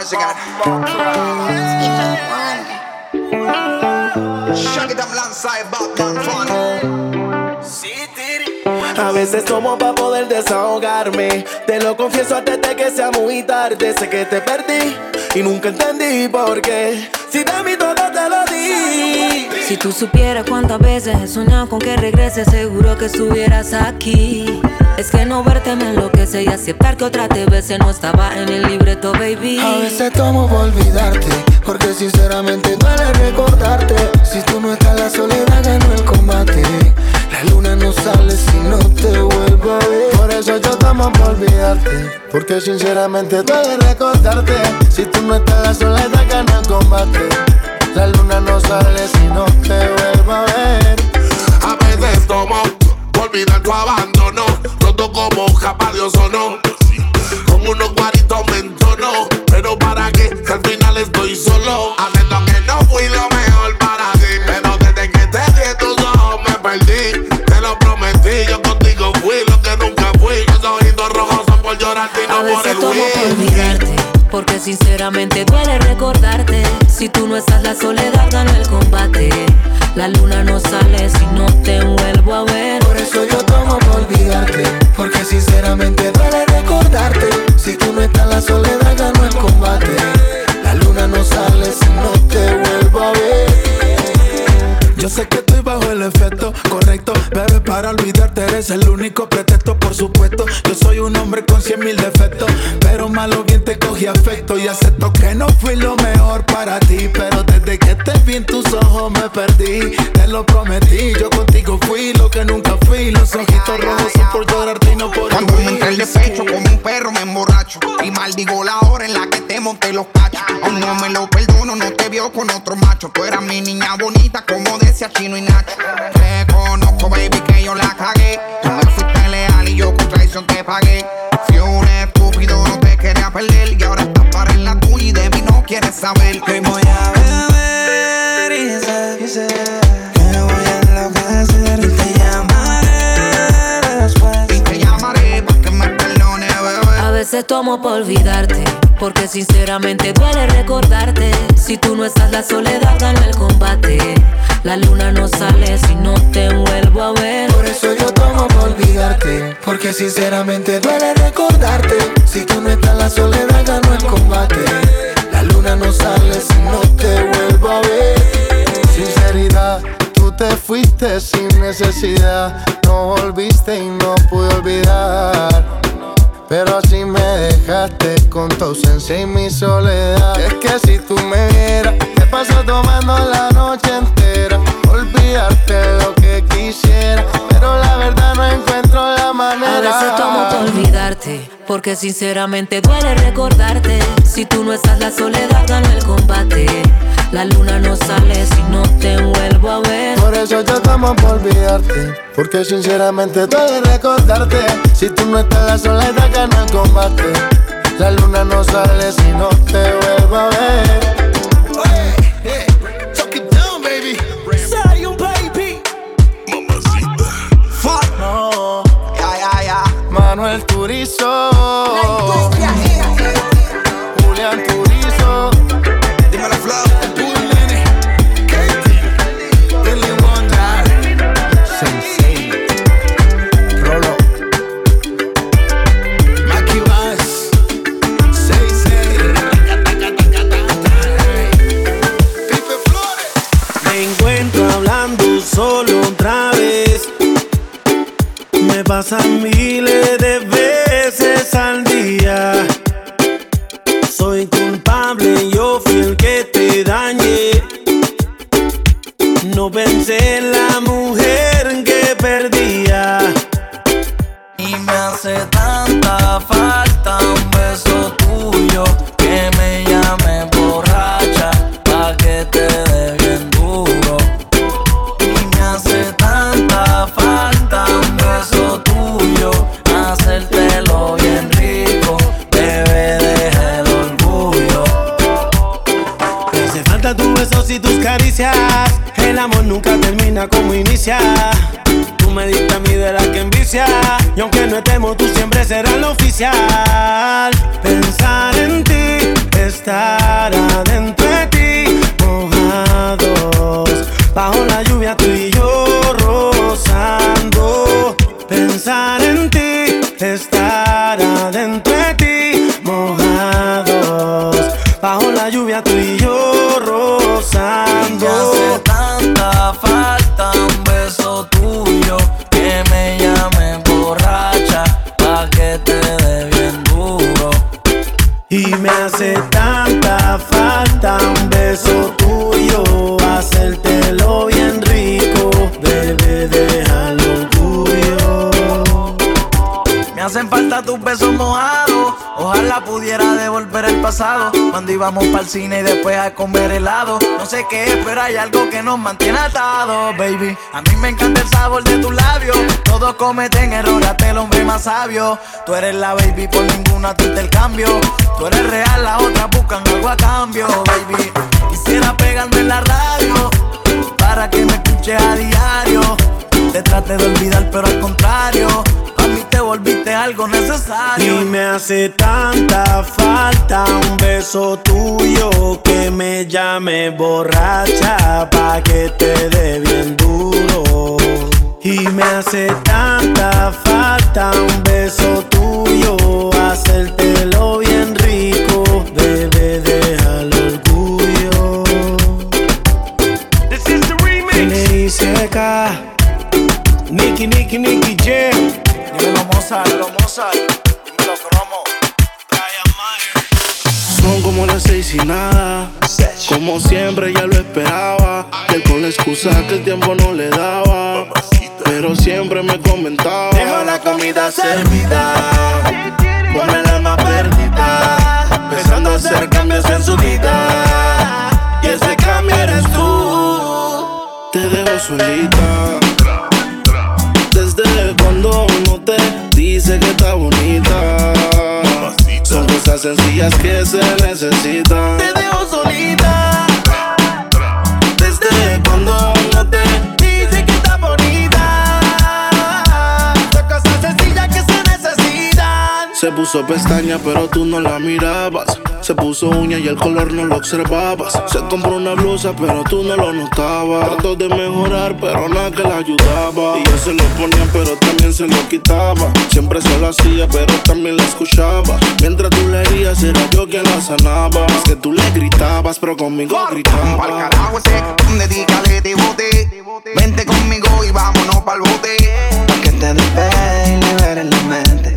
bars again. Shut it up alongside Batman Fun. A veces tomo para poder desahogarme. Te lo confieso antes de que sea muy tarde. Sé que te perdí y nunca entendí por qué. Si de mí todo te lo di. Si tú supieras cuántas veces he soñado con que regreses, seguro que estuvieras aquí. Es que no verte me enloquece y aceptar que otra te veces no estaba en el libreto, baby. A veces tomo por olvidarte, porque sinceramente duele recordarte. Si tú no estás, la soledad ganó el combate. La luna no sale si no te vuelvo a ver. Por eso yo tomo por olvidarte, porque sinceramente duele recordarte. Si tú no estás, la soledad ganó el combate. La luna no sale si no te vuelvo a ver. A veces tomo por olvidar tu abandono, roto como capa de ozono. Con unos guaritos me entono, pero para qué, que al final estoy solo. Haciendo que no fui lo mejor para ti, pero desde que te en tus ojos me perdí. Te lo prometí, yo contigo fui lo que nunca fui. Los ojitos rojos son por llorarte y no A por el tomo por olvidarte, porque sinceramente duele recordarte. Si tú no estás, la soledad ganó el combate. La luna no sale si no te vuelvo a ver. Por eso yo tomo por olvidarte, porque sinceramente duele recordarte. Si tú no estás, la soledad ganó el combate. La luna no sale si no te vuelvo a ver. Yo sé que estoy bajo el efecto correcto, pero es para olvidarte eres el único pretexto, por supuesto. Yo soy un hombre con cien mil defectos, pero malo bien te cogí afecto y acepto que no fui lo mejor para ti, pero desde que te vi en tus ojos me perdí. Te lo prometí, yo contigo fui lo que nunca fui. Los ojitos rojos son por llorarte y no por Cuando me entra el huir. despecho como un perro me emborracho Y maldigo la hora en la que te monté los cachos Aún no me lo perdono, no te vio con otro macho Tú eras mi niña bonita como decía Chino y Nacho Reconozco baby que yo la cagué. Tú me fuiste leal y yo con traición te pagué. Fui un estúpido, no te quería perder Y ahora estás para en la tuya y de mí no quieres saber. Hoy voy a beber y sé que veces tomo por olvidarte, porque sinceramente duele recordarte. Si tú no estás, la soledad gana el combate. La luna no sale si no te vuelvo a ver. Por eso yo tomo por olvidarte, porque sinceramente duele recordarte. Si tú no estás, la soledad ganó el combate. La luna no sale si no te vuelvo a ver. Sinceridad, te fuiste sin necesidad. No volviste y no pude olvidar. Pero así me dejaste con tu ausencia y mi soledad. Es que si tú me vieras, te paso tomando la noche entera. Olvidarte lo que quisiera, pero la verdad no encuentro la A manera. veces tomo por olvidarte, porque sinceramente duele recordarte. Si tú no estás, la soledad gana el combate. La luna no sale si no te vuelvo a ver. Por eso yo tomo por olvidarte, porque sinceramente duele recordarte. Si tú no estás, la soledad gana el combate. La luna no sale si no te vuelvo a ver. Manuel Turizo. Julián Turizo. Dímelo Wonder. Sensei. Rolo. Maki Bass. Sei, sei. Pipe Flores. Me encuentro hablando solo otra vez. Me pasan El amor nunca termina como inicia. Tú me diste a mí de la que envicia. Y aunque no estemos, tú siempre serás la oficial. Pensar en ti, estar adentro Y me hace tanta falta un beso tuyo, hacértelo bien rico, bebé, déjalo tuyo. Me hacen falta tus besos mojados. Pudiera devolver el pasado. Cuando íbamos para el cine y después a comer helado. No sé qué es, pero hay algo que nos mantiene atados, baby. A mí me encanta el sabor de tus labios. Todos cometen errores, hasta el hombre más sabio. Tú eres la baby, por ninguna te intercambio. Tú eres real, las otras buscan algo a cambio, baby. Quisiera pegarme en la radio para que me escuches a diario. Te trate de olvidar, pero al contrario, te volviste algo Y necesario. me hace tanta falta un beso tuyo que me llame borracha pa' que te dé bien duro. Y me hace tanta falta un beso tuyo, hacértelo bien rico, bebé, déjalo orgullo. This is the remix. N.I.C.K. Nicky, Nicky, Nicky Jam. Dímelo. Son como las seis y nada. Como siempre ya lo esperaba. Él con la excusa que el tiempo no le daba. Pero siempre me comentaba. Dejo la comida servida, con el alma perdida, empezando a hacer cambios en su vida. Y ese cambio eres tú. Te dejo solita. Desde cuando no te dice que está bonita. Son cosas sencillas que se necesitan. Te dejo solita. Se puso pestaña, pero tú no la mirabas. Se puso uña y el color no lo observabas. Se compró una blusa, pero tú no lo notabas. Trató de mejorar, pero nada que la ayudaba. Y yo se lo ponía, pero también se lo quitaba. Siempre se lo hacía, pero también la escuchaba. Mientras tú le herías, era yo quien la sanaba. Es que tú le gritabas, pero conmigo Pa'l gritaba. carajo ese, dedícale de bote. Vente conmigo y vámonos pa'l bote. Pa' que te despegues y liberes la mente.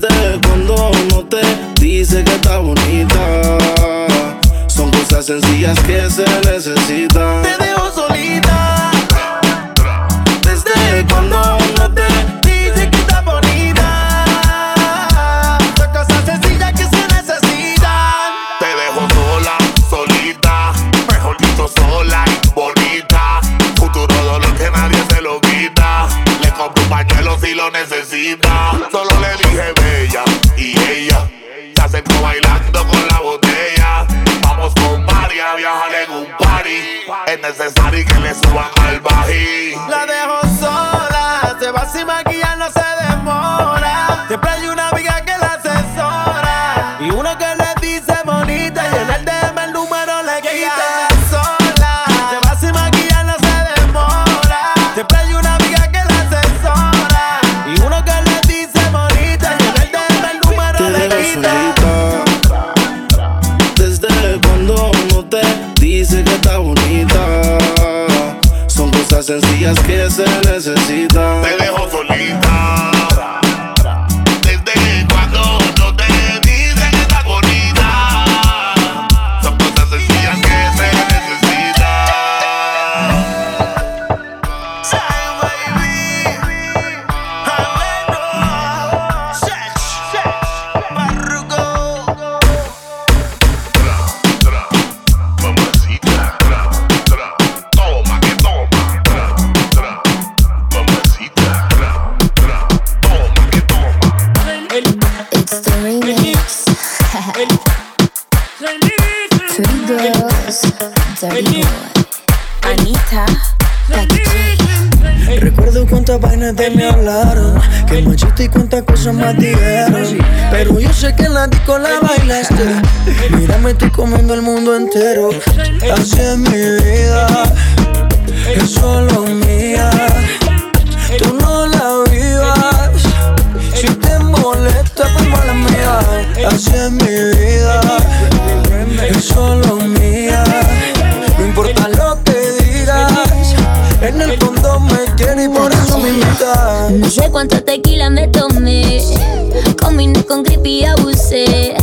Cuando no te dice que está bonita. Son cosas sencillas que se necesitan. Te dejo solita. Si lo necesita. Solo le dije bella y ella se acercó bailando con la botella. Vamos con Mari a viajar en un party. Es necesario que le suban al bají. La dejo que se necesitan. Cuántas vainas de me hablaron Que machista y cuántas cosas más dijeron Pero yo sé que en la disco la bailaste. Mírame, estoy comiendo el mundo entero. Así es mi vida. Es solo mía. Tú no la vivas. Si te molesta, pues mala mía. Así es mi vida. Es solo mía. No importa lo que digas. En el quiere y por eso me invitas No sé cuánta tequila me tomé. Combiné con creepy y abusé.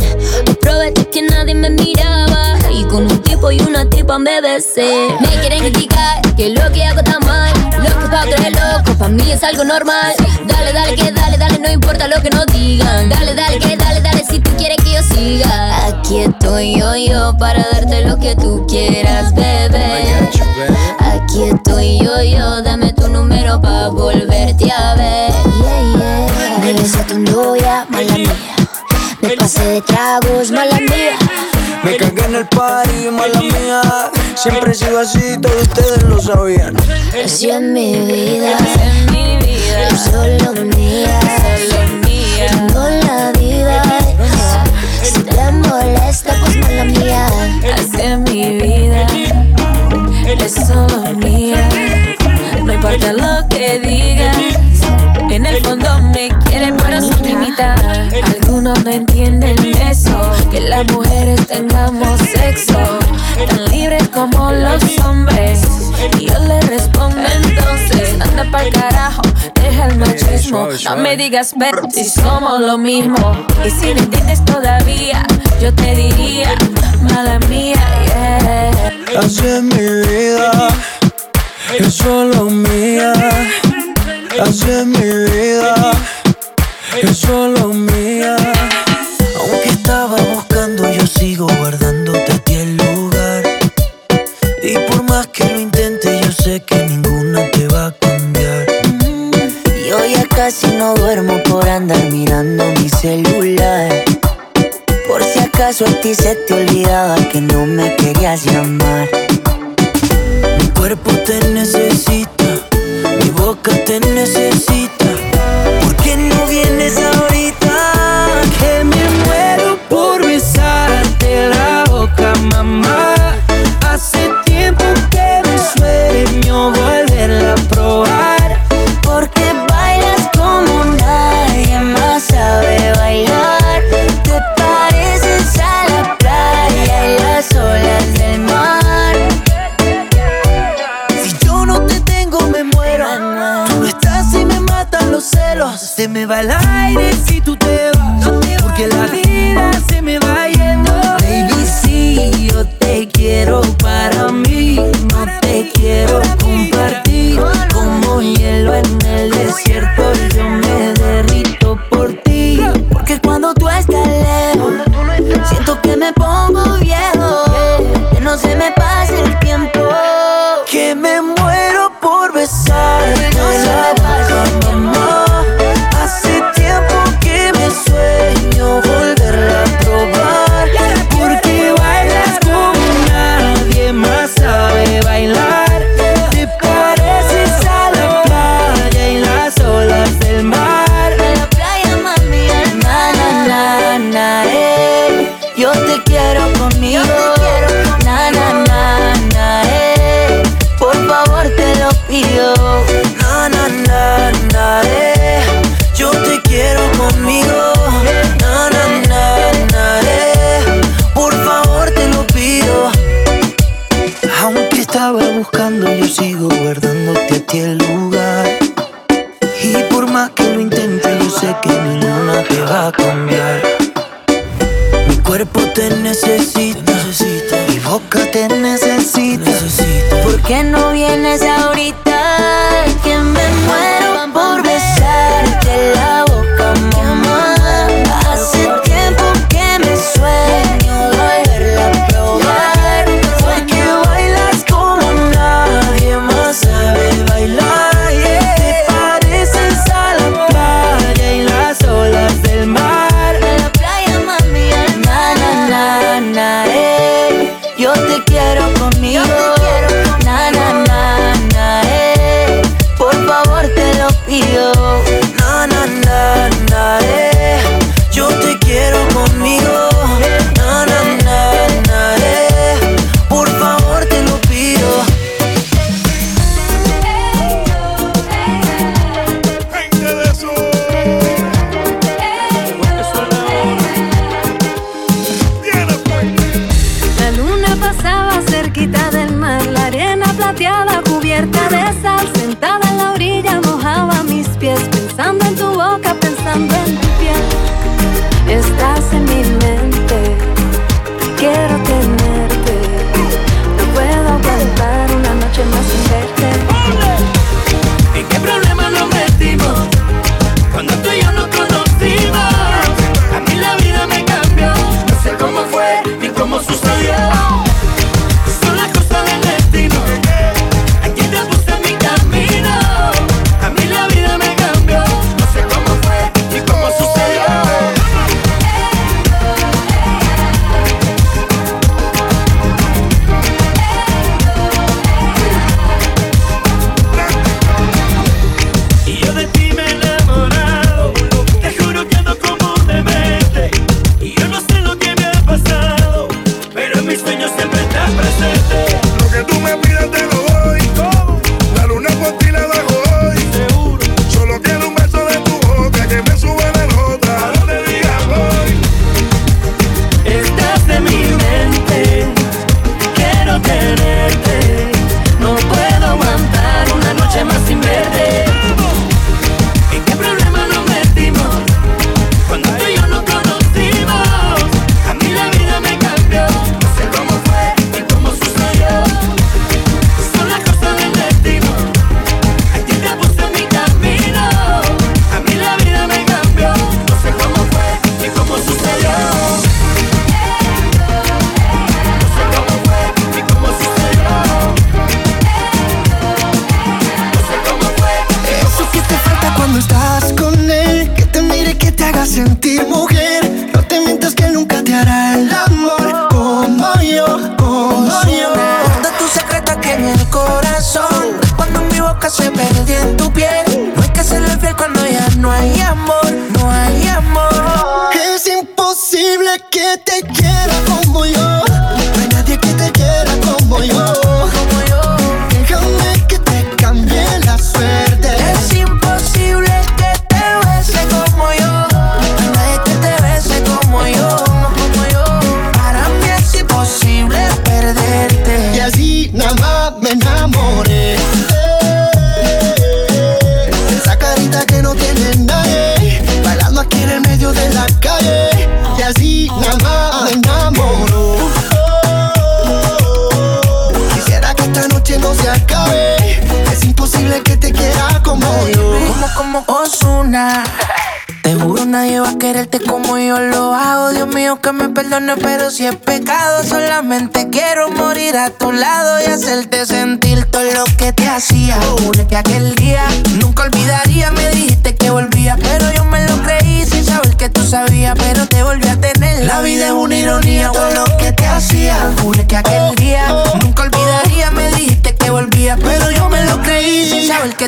Aproveché que nadie me miraba. Y con un tipo y una tipa me besé. Me quieren criticar que lo que hago está mal. Lo que pa' creer loco, pa' mí es algo normal. Dale, dale, que dale, dale, no importa lo que nos digan. Dale, dale, que dale, dale, si tú quieres que yo siga. Aquí estoy yo, yo, para darte lo que tú quieras, bebé. Aquí estoy yo, yo, dame tu número pa' volverte a ver. Yeah, yeah. Me besé tu novia, mala mía. Me pasé de tragos, mala mía. Me cagué en el party, mala mía Siempre he sido así, todos ustedes lo sabían Así es mi vida, en mi vida, es solo mía. solo mía. Tú no la vivas. Si te molesta, pues mala mía. Así es mi vida, es solo mía. No importa lo que digas, en el fondo me quieren pero sin limitar. Algunos no entienden eso, que las mujeres tengamos sexo tan libres como los hombres. Y yo le respondo entonces, anda pa'l carajo, deja el machismo. No me digas pero si somos lo mismo. Y si no entiendes todavía, yo te diría, mala mía, yeah. Así es mi vida Es solo mía Así es mi vida. Es solo mía. Aunque estaba buscando yo sigo guardándote a ti el lugar. Y por más que lo intente yo sé que ninguna te va a cambiar. Yo ya casi no duermo por andar mirando mi celular. Por si acaso a ti se te olvidaba que no me querías llamar. Cuerpo te necesita, mi boca te necesita. ¿Por qué no vienes ahorita? Que me muero por besarte la boca, mamá. Hace tiempo que me sueño volverla a probar. Se me va el aire si tú te vas. Porque la vida se me va yendo. Baby, si yo te quiero para mí, no te quiero compartir. Como hielo en el desierto, yo me derrito por ti. Porque cuando tú estás lejos, siento que me pongo viejo. Que no se me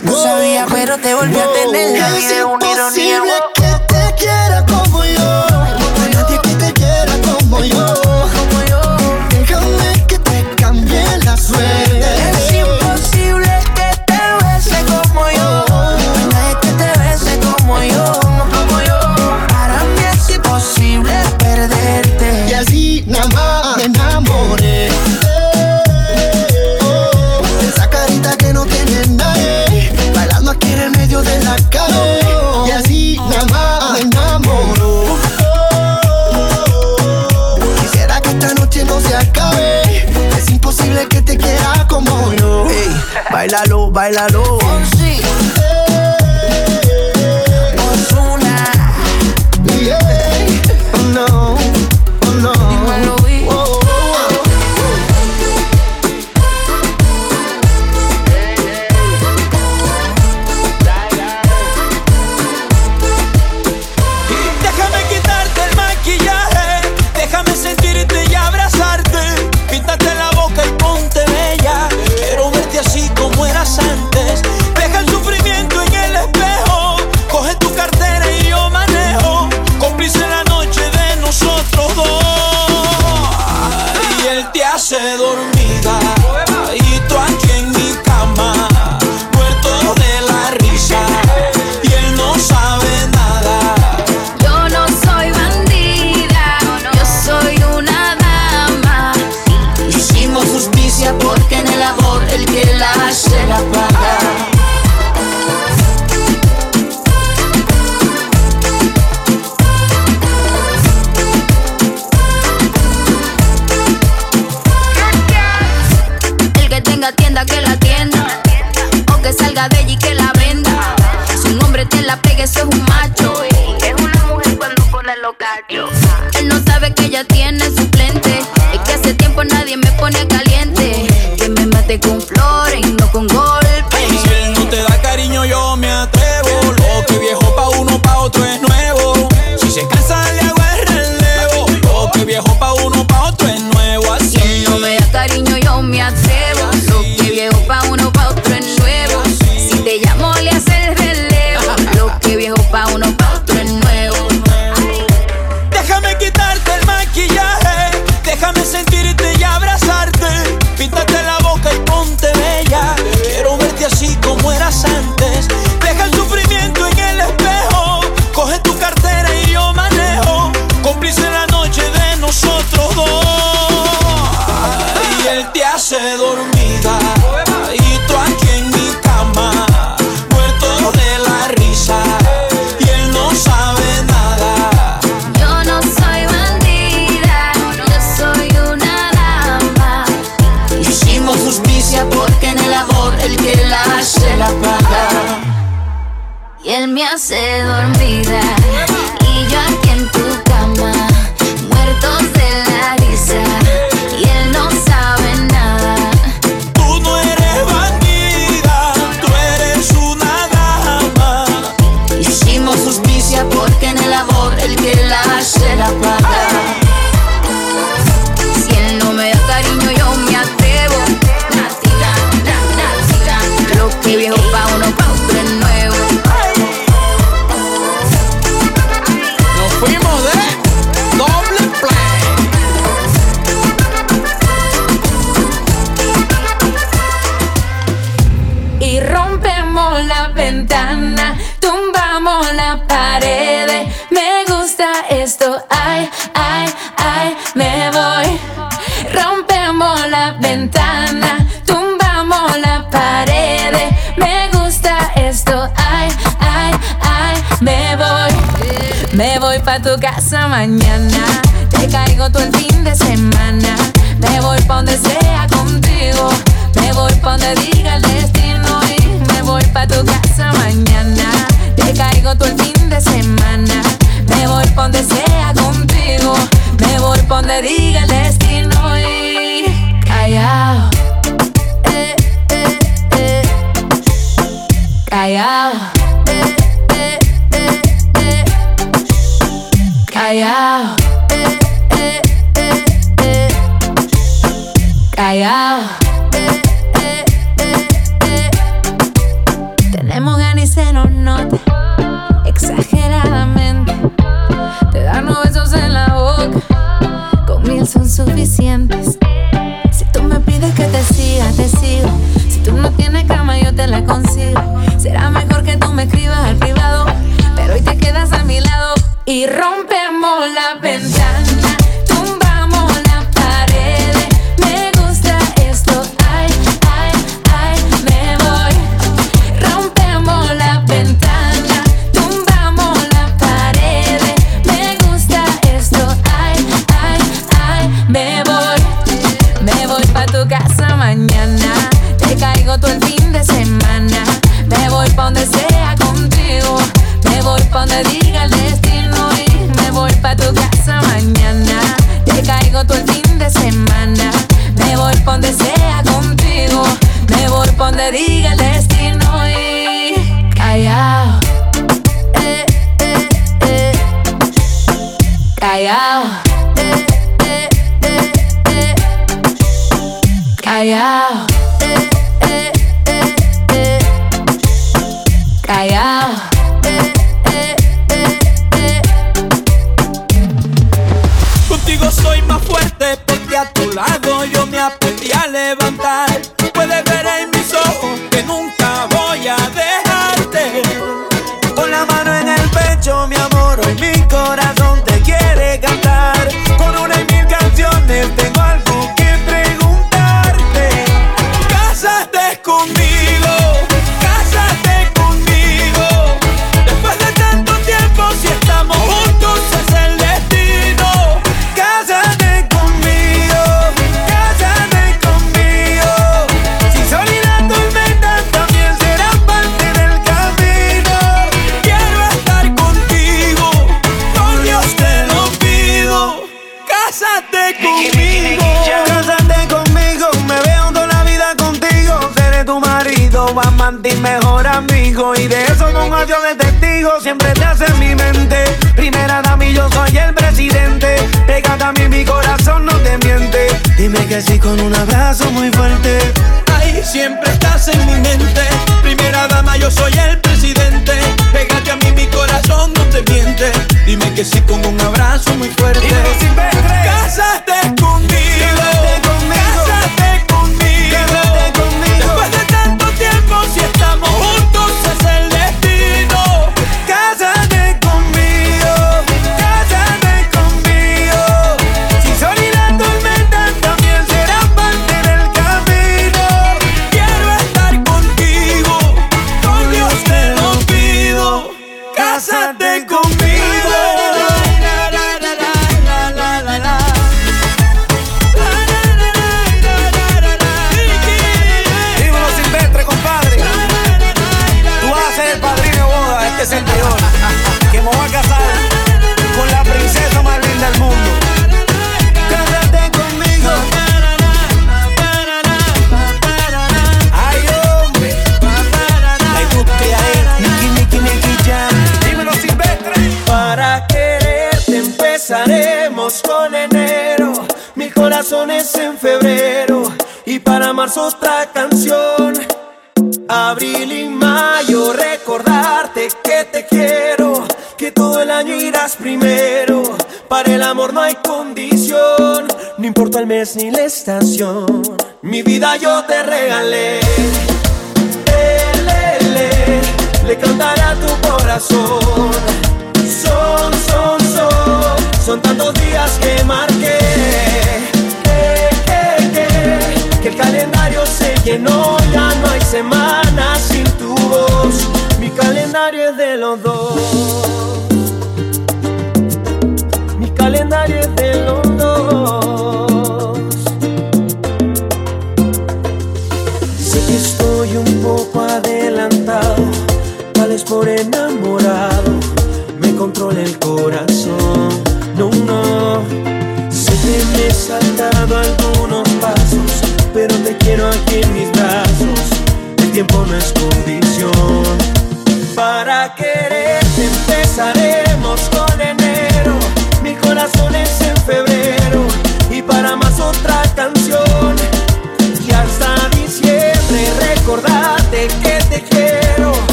que tú sabías, pero te volví a tener. La vida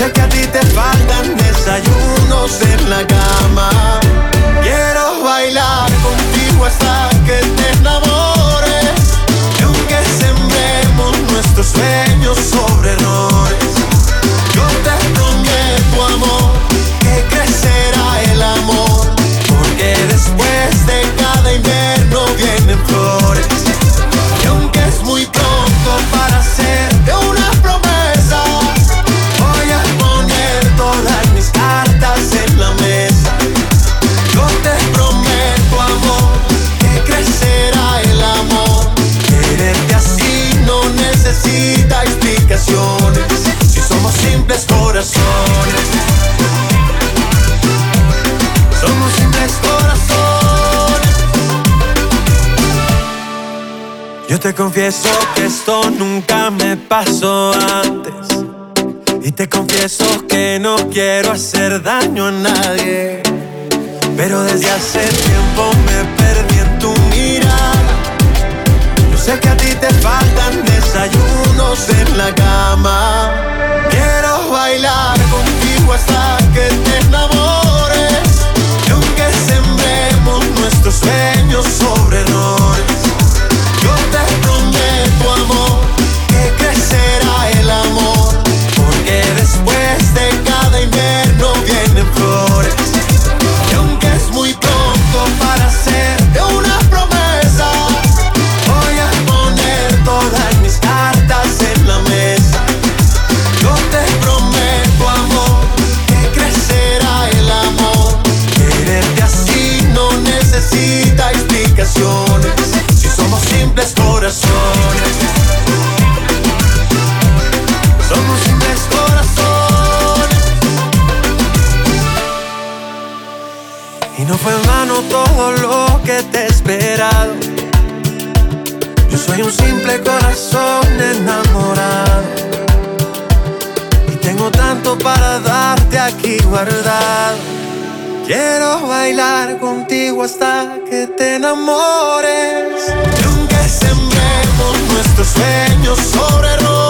sé que a ti te faltan desayunos en la cama. Quiero bailar contigo hasta que te enamores. Y aunque sembremos nuestros sueños sobre errores, yo te prometo amor que crecerá el amor. Porque después de cada invierno vienen flores. Te confieso que esto nunca me pasó antes. Y te confieso que no quiero hacer daño a nadie. Pero desde hace tiempo me perdí en tu mirada. Yo sé que a ti te faltan desayunos en la cama. Quiero bailar contigo hasta que te enamores. Y aunque sembremos nuestros sueños sobre errores, Yo soy un simple corazón enamorado. Y tengo tanto para darte aquí guardado. Quiero bailar contigo hasta que te enamores. Y aunque sembremos nuestros sueños sobre errores,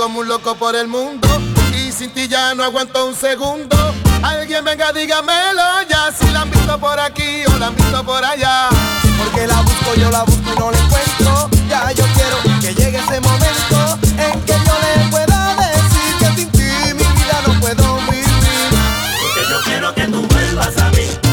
como un loco por el mundo y sin ti ya no aguanto un segundo. Alguien venga, dígamelo ya si la han visto por aquí o la han visto por allá. Porque la busco, yo la busco y no la encuentro. Ya yo quiero que llegue ese momento en que yo le pueda decir que sin ti mi vida no puedo vivir. Porque yo quiero que tú vuelvas a mí.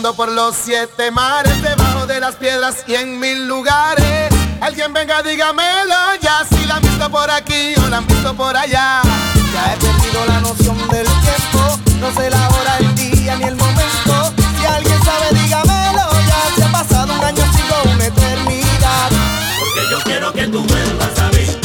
Por los siete mares, debajo de las piedras y en mil lugares. Alguien venga, dígamelo ya si la han visto por aquí o la han visto por allá. Ya he perdido la noción del tiempo, no sé la hora, el día ni el momento. Si alguien sabe, dígamelo ya. Si ha pasado un año, sigo una eternidad. Porque yo quiero que tú vuelvas a mí.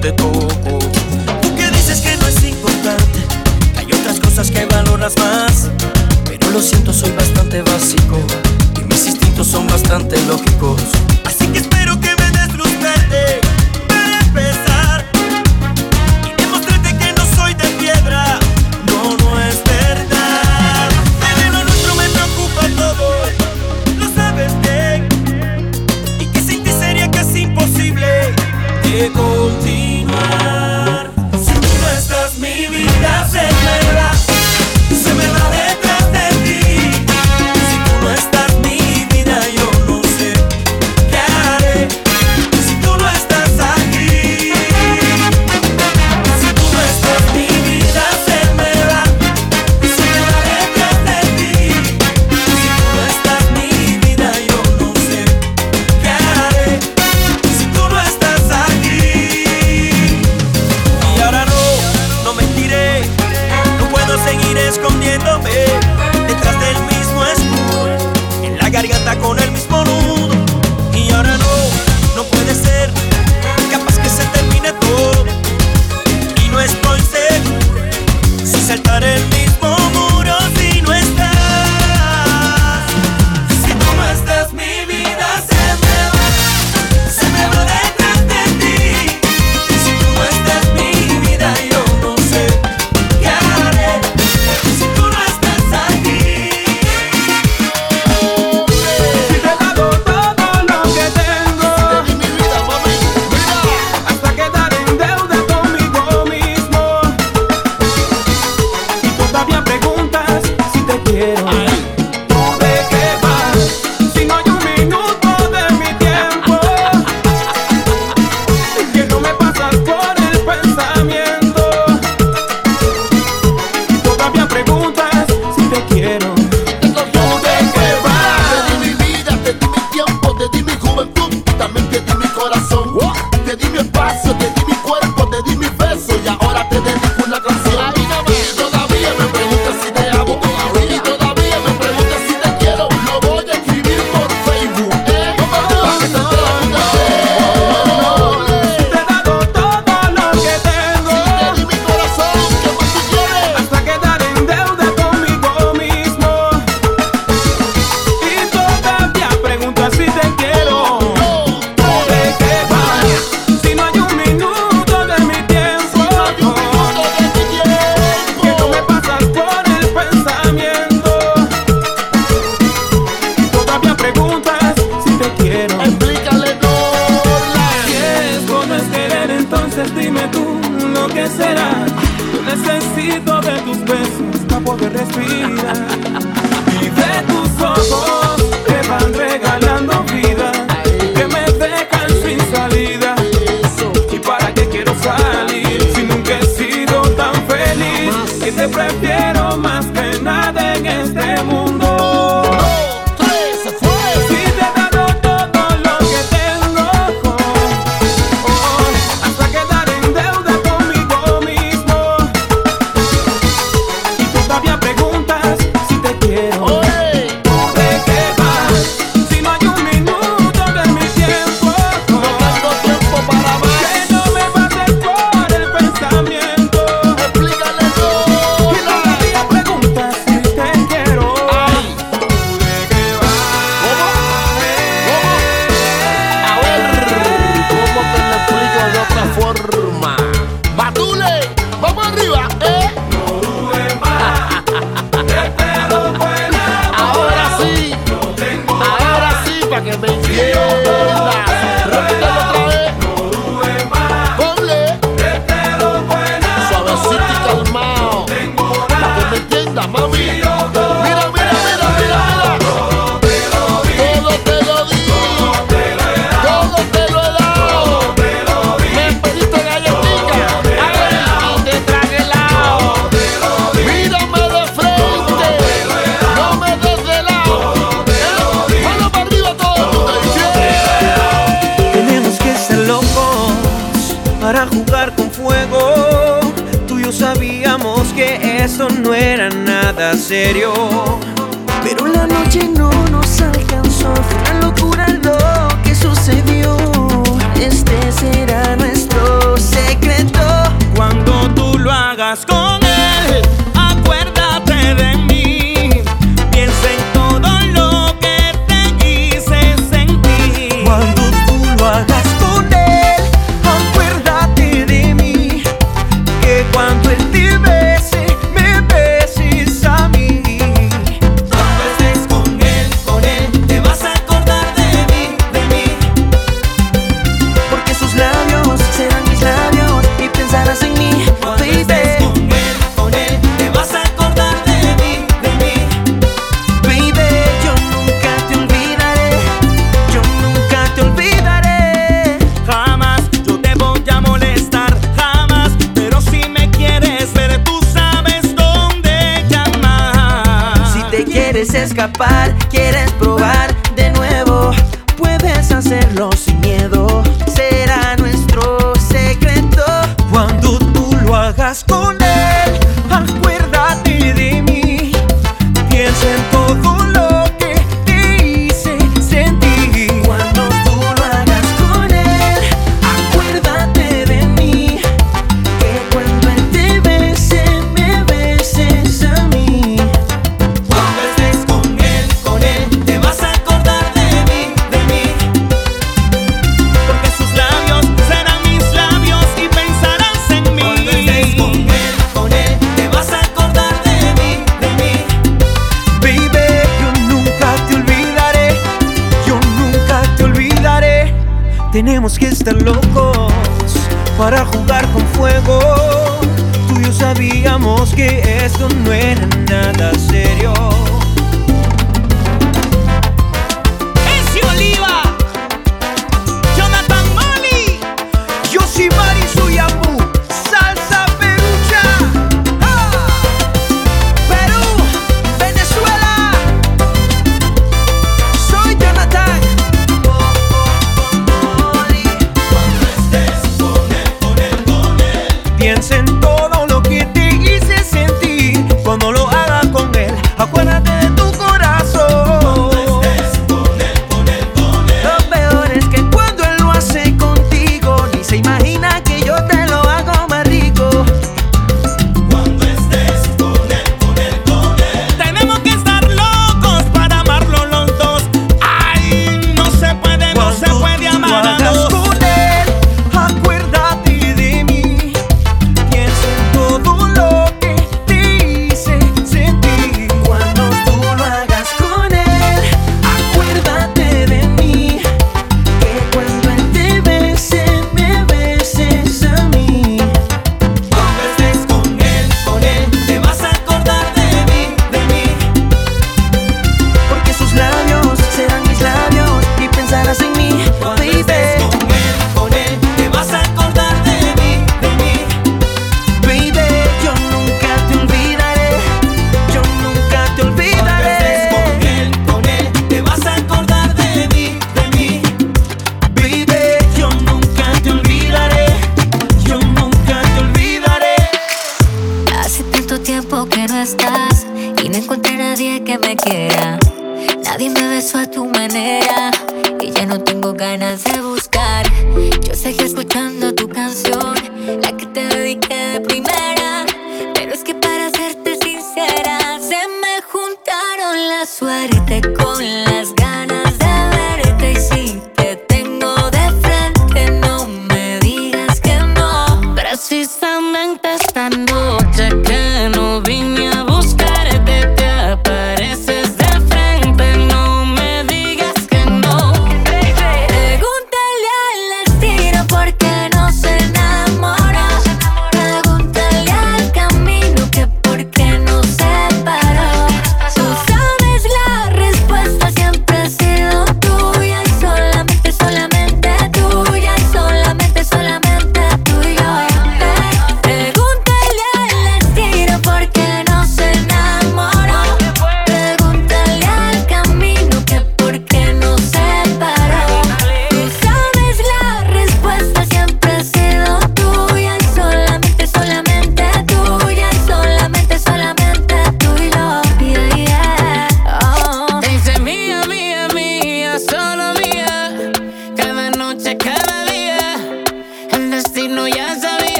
Te toco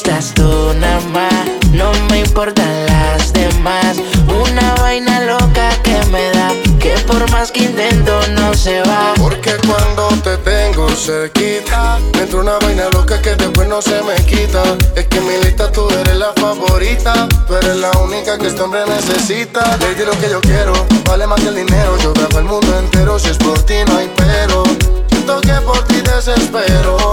gustas tú nada más, no me importan las demás. Una vaina loca que me da, que por más que intento no se va. Porque cuando te tengo cerquita, me entra una vaina loca que después no se me quita. Es que en mi lista tú eres la favorita, tú eres la única que este hombre necesita. Le di lo que yo quiero, vale más que el dinero. Yo grabo el mundo entero, si es por ti no hay pero. Siento que por ti desespero,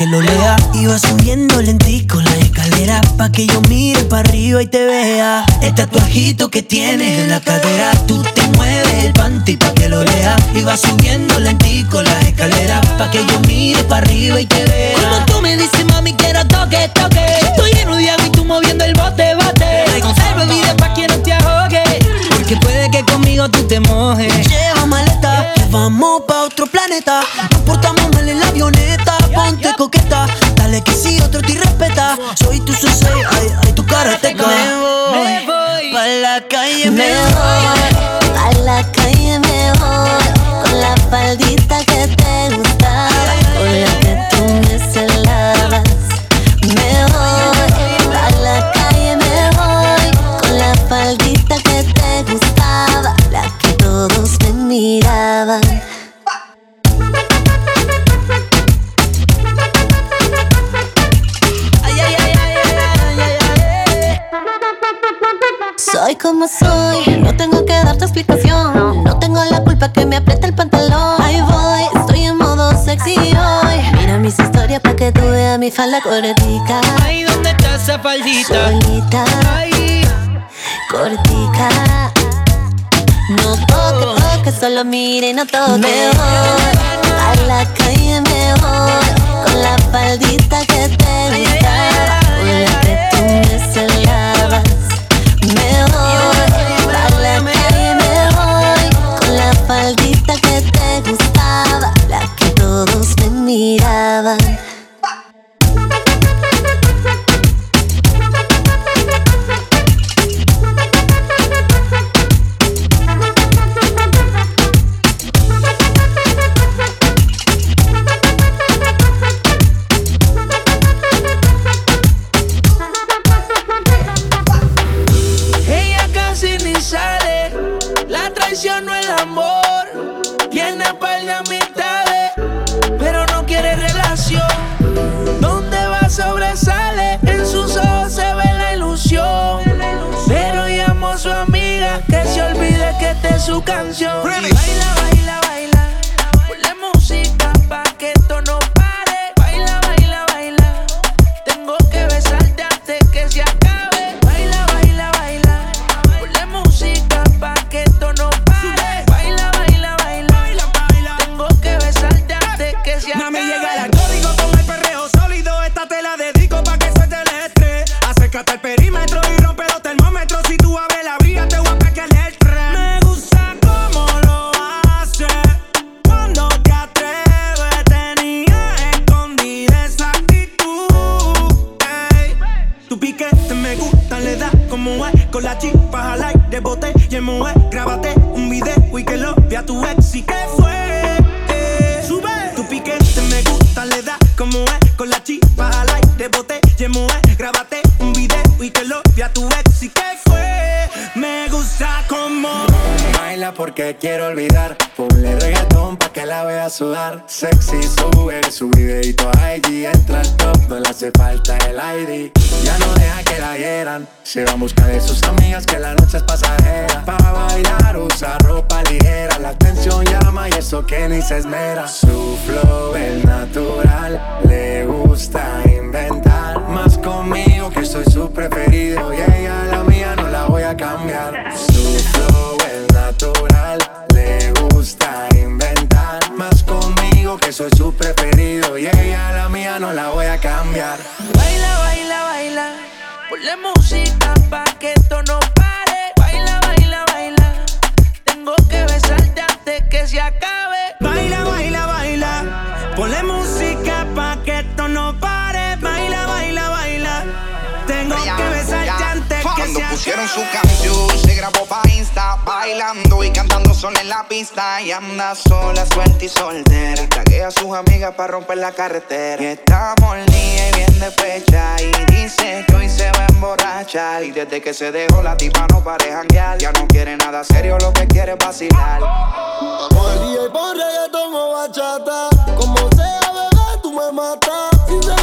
que lo lea. Vas subiendo lentico la escalera pa' que yo mire para arriba y te vea. El tatuajito que tienes en la cadera, tú te mueves el panty pa' que lo lea. Vas subiendo lentico la escalera pa' que yo mire para arriba y te vea. Como tú me dices, mami, quiero toque, toque. Estoy agua y tú moviendo el bote, bote. Conserva vida pa' que no te ahogue. Porque puede que conmigo tú te mojes. Lleva maleta, que vamos pa' otro planeta. Nos portamos mal en la avioneta. Calle, mi falda cortica. Ay, ¿dónde está esa faldita? Solita, Ay, cortica. No toque, toque, solo mire y no toque. Me voy, a la calle me voy. Con la faldita que te gustaba. Con la que tú me celabas. Me voy, a la calle me voy Con la faldita que te gustaba La que todos me miraban Se va a buscar de sus amigas que la noche es pasajera. Para bailar usa ropa ligera. La atención llama y eso que ni se esmera. sola, suelta y soltera. Taguea a sus amigas para romper la carretera. Y está molida y bien despecha. Y dice que hoy se va a emborrachar. Y desde que se dejó la tipa no pare janguear. Ya no quiere nada serio, lo que quiere es vacilar. Vamos el día y por reggaetón o bachata. Como sea, bebé, tú me matas.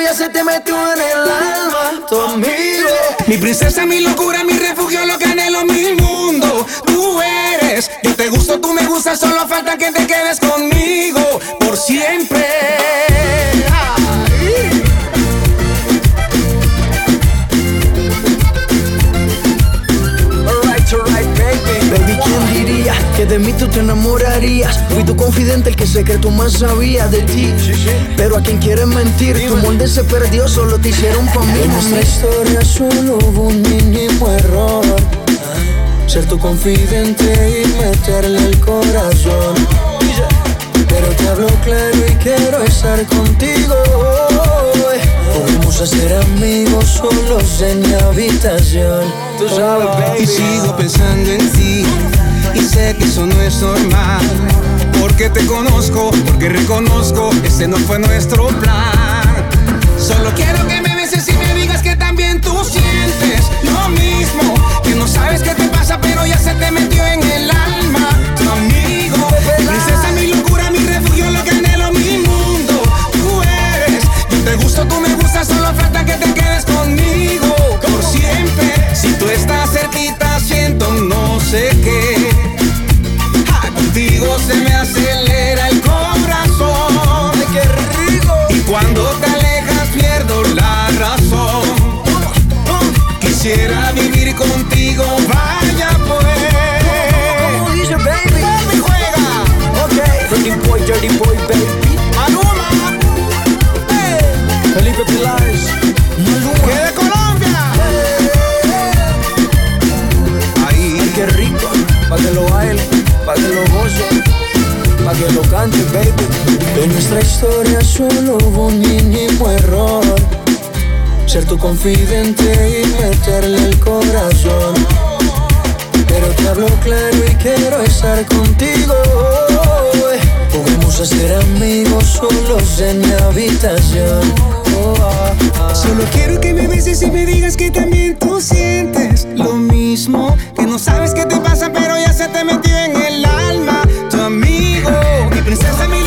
Ya se te metió en el alma tu amigo. Mi princesa, mi locura, mi refugio, lo que anhelo, mi mundo. Tú eres, yo te gusto, tú me gustas, solo falta que te quedes conmigo por siempre. Fui tu confidente, el que secreto más sabía de ti. Pero a quien quieres mentir, tu molde se perdió, solo te hicieron pa' mí. En nuestra historia solo hubo un mínimo error. Ser tu confidente y meterle el corazón. Pero te hablo claro y quiero estar contigo. Podemos hacer amigos solos en mi habitación. Tú sabes, baby. Y sigo pensando en ti y sé que eso no es normal. Porque te conozco, porque reconozco, ese no fue nuestro plan. Solo quiero que me beses y me digas que también tú sientes lo mismo. Que no sabes qué te pasa, pero ya se te metió en el alma. Tu amigo, mi princesa, mi locura, mi refugio, lo que anhelo, mi mundo. Tú eres, yo te gusto, tú me gustas, solo falta que te quedes conmigo por siempre. Si tú estás cerquita, siento no sé qué. En nuestra historia solo hubo un mínimo error. Ser tu confidente y meterle el corazón. Pero te hablo claro y quiero estar contigo. Podemos hacer amigos solos en mi habitación. Solo quiero que me beses y me digas que también tú sientes lo mismo. Que no sabes qué te pasa, pero ya se te metió en el alma. Tu amigo, mi princesa, mi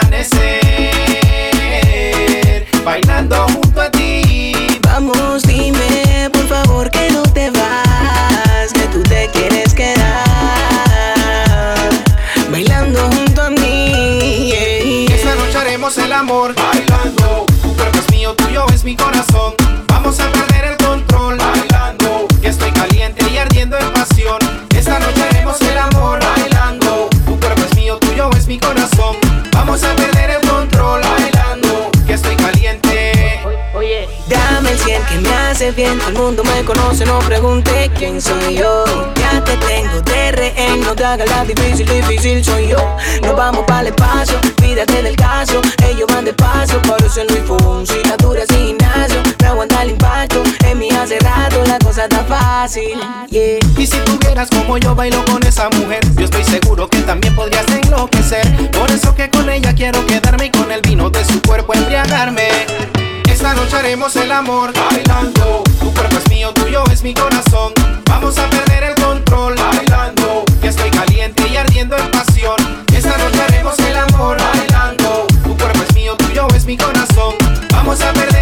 amanecer, bailando bien, todo el mundo me conoce, no pregunte quién soy yo. Ya te tengo de rehén, no te hagas la difícil, difícil soy yo. Nos vamos para el espacio, pídate del caso, ellos van de paso, por eso no hay fun, si la dura sin gimnasio, no aguanta el impacto, en mi hace rato la cosa está fácil. Y si tuvieras como yo bailo con esa mujer, yo estoy seguro que también podrías enloquecer. Por eso que con ella quiero quedarme y con el vino de su cuerpo embriagarme. Esta noche haremos el amor bailando. Tu cuerpo es mío, tuyo es mi corazón. Vamos a perder el control bailando. Ya estoy caliente y ardiendo en pasión. Esta noche haremos el amor bailando. Tu cuerpo es mío, tuyo es mi corazón. Vamos a perder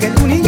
que tú ni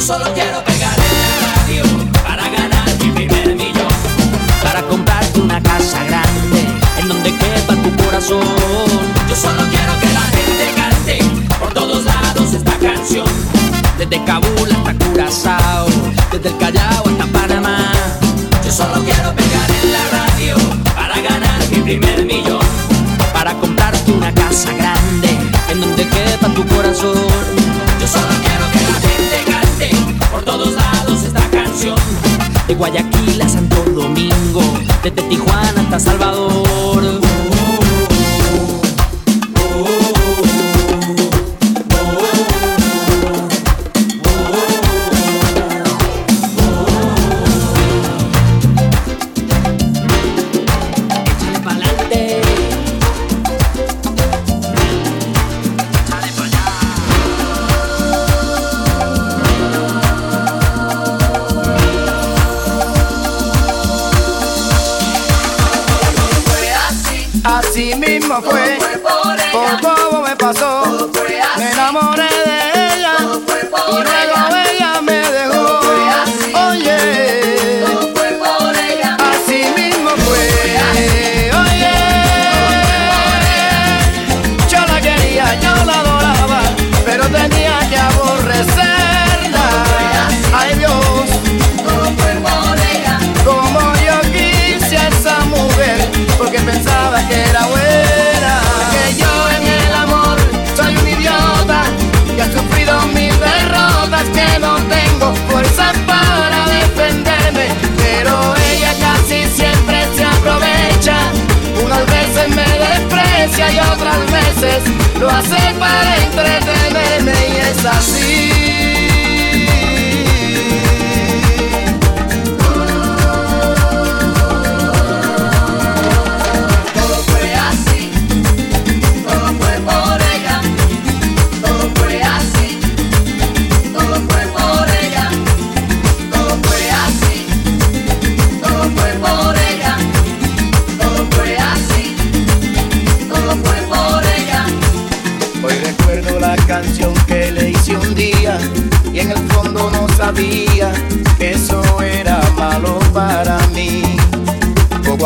Yo solo quiero pegar en la radio para ganar mi primer millón. Para comprarte una casa grande en donde quepa tu corazón. Yo solo quiero que la gente cante por todos lados esta canción. Desde Kabul hasta Curazao, desde el Callao hasta Panamá. Yo solo quiero pegar en la radio para ganar mi primer millón. Para comprarte una casa grande en donde quepa tu corazón. Guayaquil a Santo Domingo, desde Tijuana hasta Salvador. 나서 lo hace para entretenerme y es así.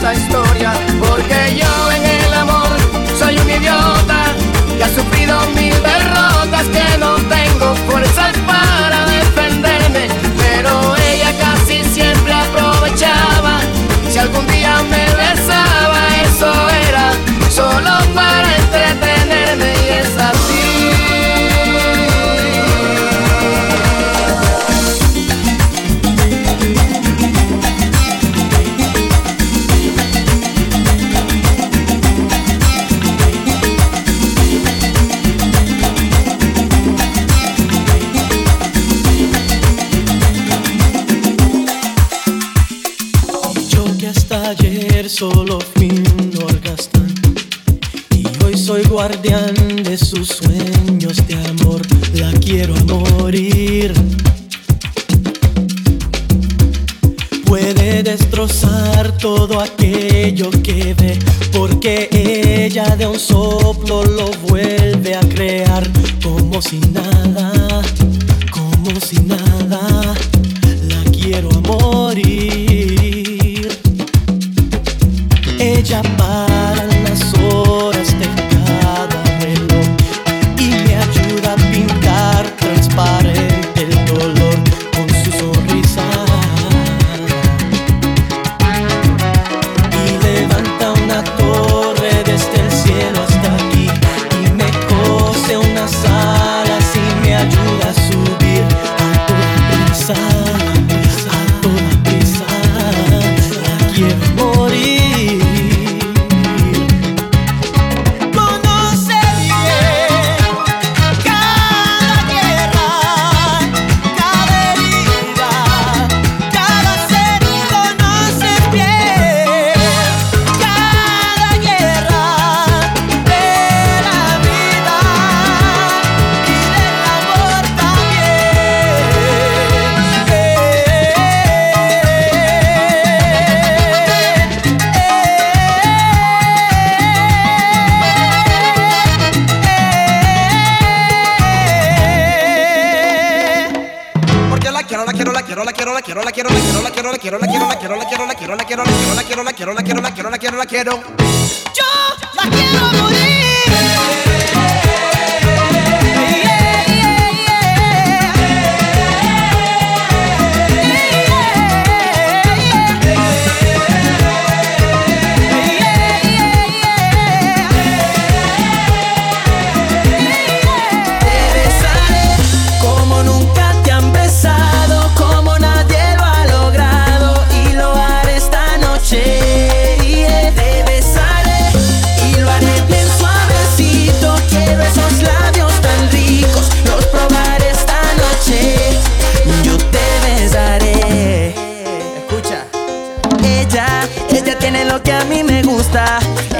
esta historia, porque yo en el amor soy un idiota que ha sufrido mil derrotas, que no tengo fuerzas para defenderme, pero ella casi siempre aprovechaba, si algún día me besaba, eso era solo para entender.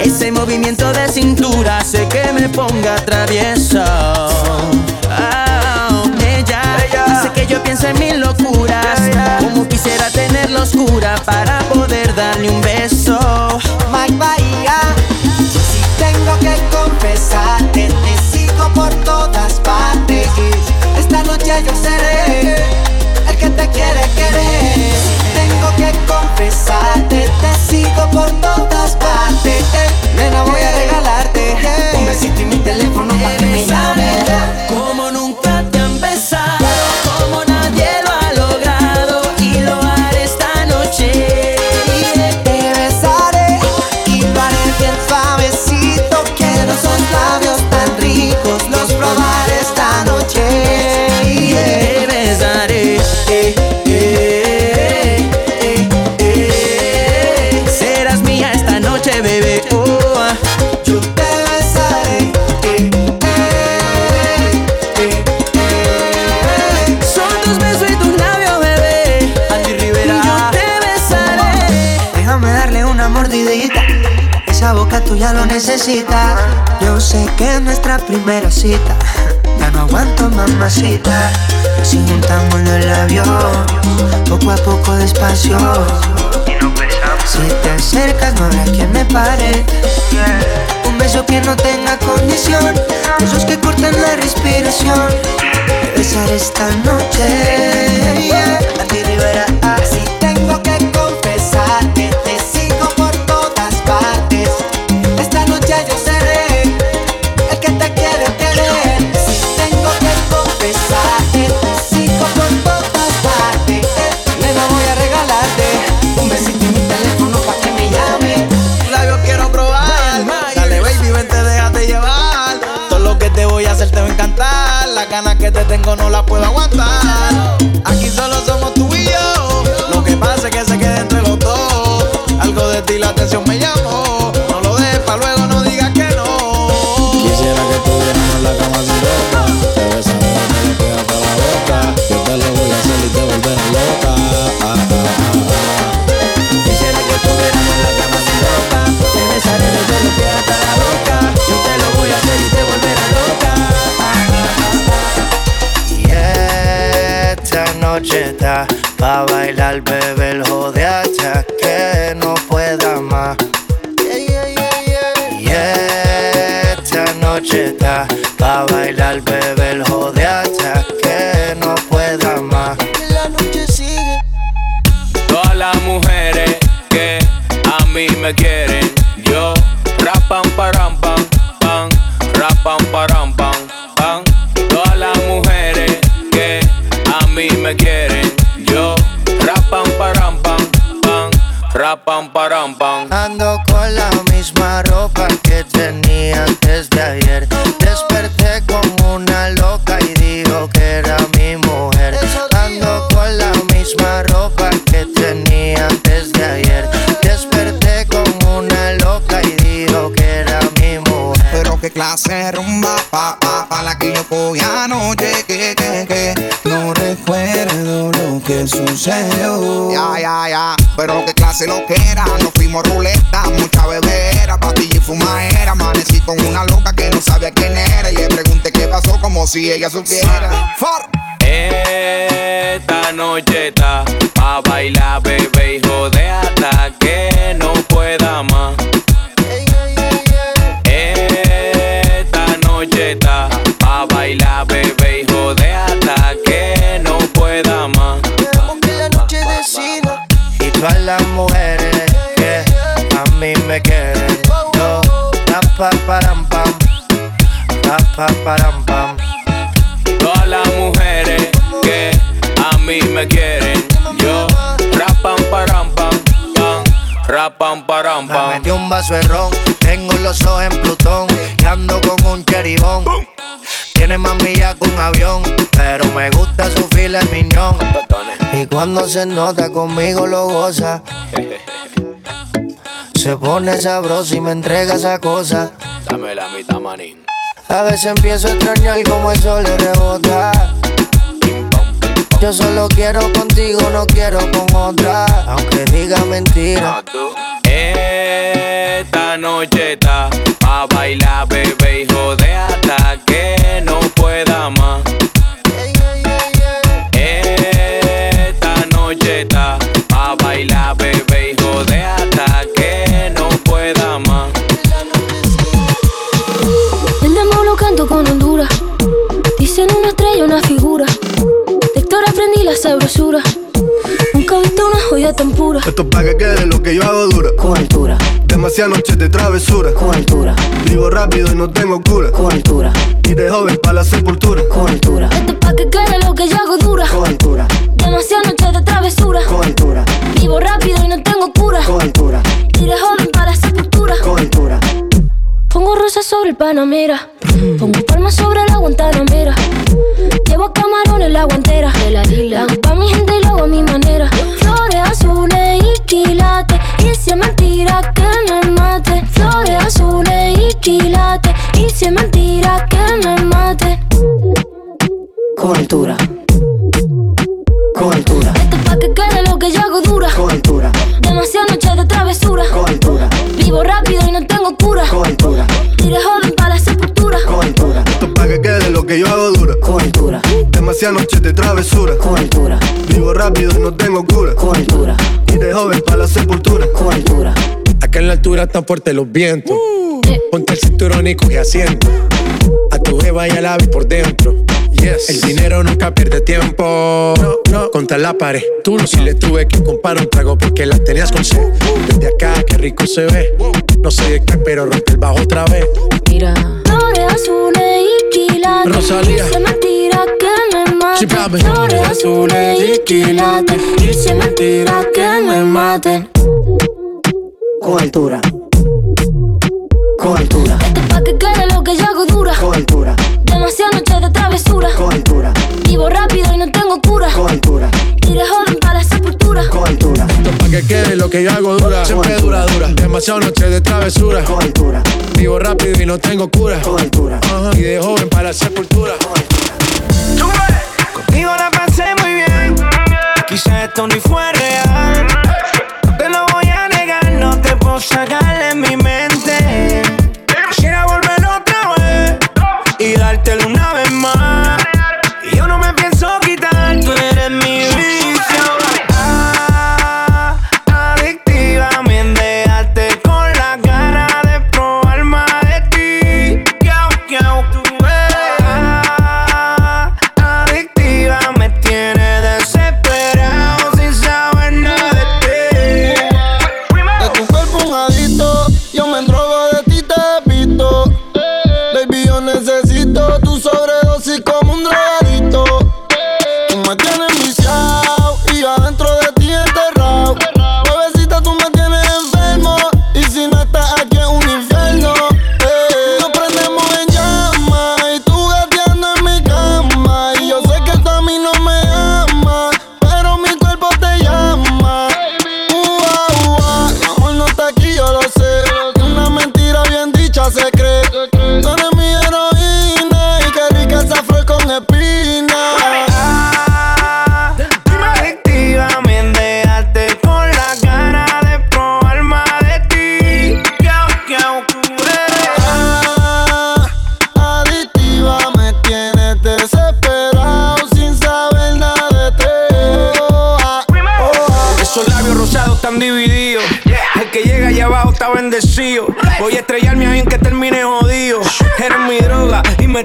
Ese movimiento de cintura hace que me ponga travieso. Oh, ella, ella hace que yo piense en mis locuras. Como quisiera tenerla oscura para poder darle un beso. Mike Bahía, yo sí tengo que confesarte. Te sigo por todas partes. Esta noche yo seré el que te quiere tú ya lo necesitas. Yo sé que es nuestra primera cita. Ya no aguanto, mamacita. Si juntamos los labios, poco a poco despacio. Si te acercas, no habrá quien me pare. Un beso que no tenga condición. Besos que cortan la respiración. Besar esta noche. Yeah. A ti, Rivera. te tengo no la puedo aguantar. Aquí solo somos tú y yo. Lo que pasa es que se queda entre los dos. Algo de ti la atención me llamó. noche está Pa' bailar, beber, joder hasta que no pueda más. Y esta noche está Pa' bailar, beber, joder Ya, ya, ya. Pero qué clase lo que era. Nos fuimos ruleta, mucha bebera, pastilla y fumadera. Amanecí con una loca que no sabía quién era. Y le pregunté qué pasó como si ella supiera. Cuando se nota conmigo lo goza. Se pone sabroso y me entrega esa cosa. Dame la mitad, manín. A veces empiezo a extrañar como el sol le rebota. Yo solo quiero contigo, no quiero con otra. Aunque diga mentira. Esta noche está pa' bailar, bebé, y sabrosura. Nunca he visto una joya tan pura. Esto es pa' que quede lo que yo hago dura. Con altura. Demasiadas noches de travesura. Con altura. Vivo rápido y no tengo cura. Con altura. Y de joven pa' la sepultura. Con altura. Esto es pa' que quede lo que yo hago dura. Con altura. Demasiadas noches de travesura. Con altura. Vivo rápido y no tengo cura. Con altura. Y de joven para la sepultura. Con altura. Pongo rosas sobre el Panamera. Pongo palmas sobre la Guantanamera. Llevo en la guantera. De la isla. Pa' mi gente y lo hago a mi manera. Flores azules y quilates. Y si es mentira que me mate. Flores azules y quilates. Y si es mentira que me mate. Con altura. Que yo hago dura. Con altura. Demasiadas noches de travesura. Con altura. Vivo rápido y no tengo cura. Con altura. Y de joven pa' la sepultura. Con altura. Acá en la altura están fuertes los vientos. Ponte el cinturón y coge asiento. A tu jeva y a la vi por dentro. El dinero nunca pierde tiempo. Contra la pared. Tú no si le tuve que comprar un trago porque la tenías con sed. Desde acá, qué rico se ve. No sé de qué, pero rompe el bajo otra vez. Mira. Azules y quilates. Rosalía. Es mentira que me mate. Flores azules y quilates. Es mentira que me mate. Con altura. Con altura. Esto es pa' que quede lo que yo hago dura. Con altura. Demasiadas noches de travesura. Con altura. Vivo rápido y no tengo cura. Con altura. De joven sepultura. Con altura. Pa' que quede lo que yo hago dura. Siempre dura, dura. Demasiadas noches de travesura. Con altura. Vivo rápido y no tengo cura. Con altura. Ajá. Y de joven para la sepultura. Contigo la pasé muy bien. Quizá esto ni fue real. No te lo voy a negar, no te puedo sacar de mi mente. Quisiera volver otra vez y dártelo una vez más.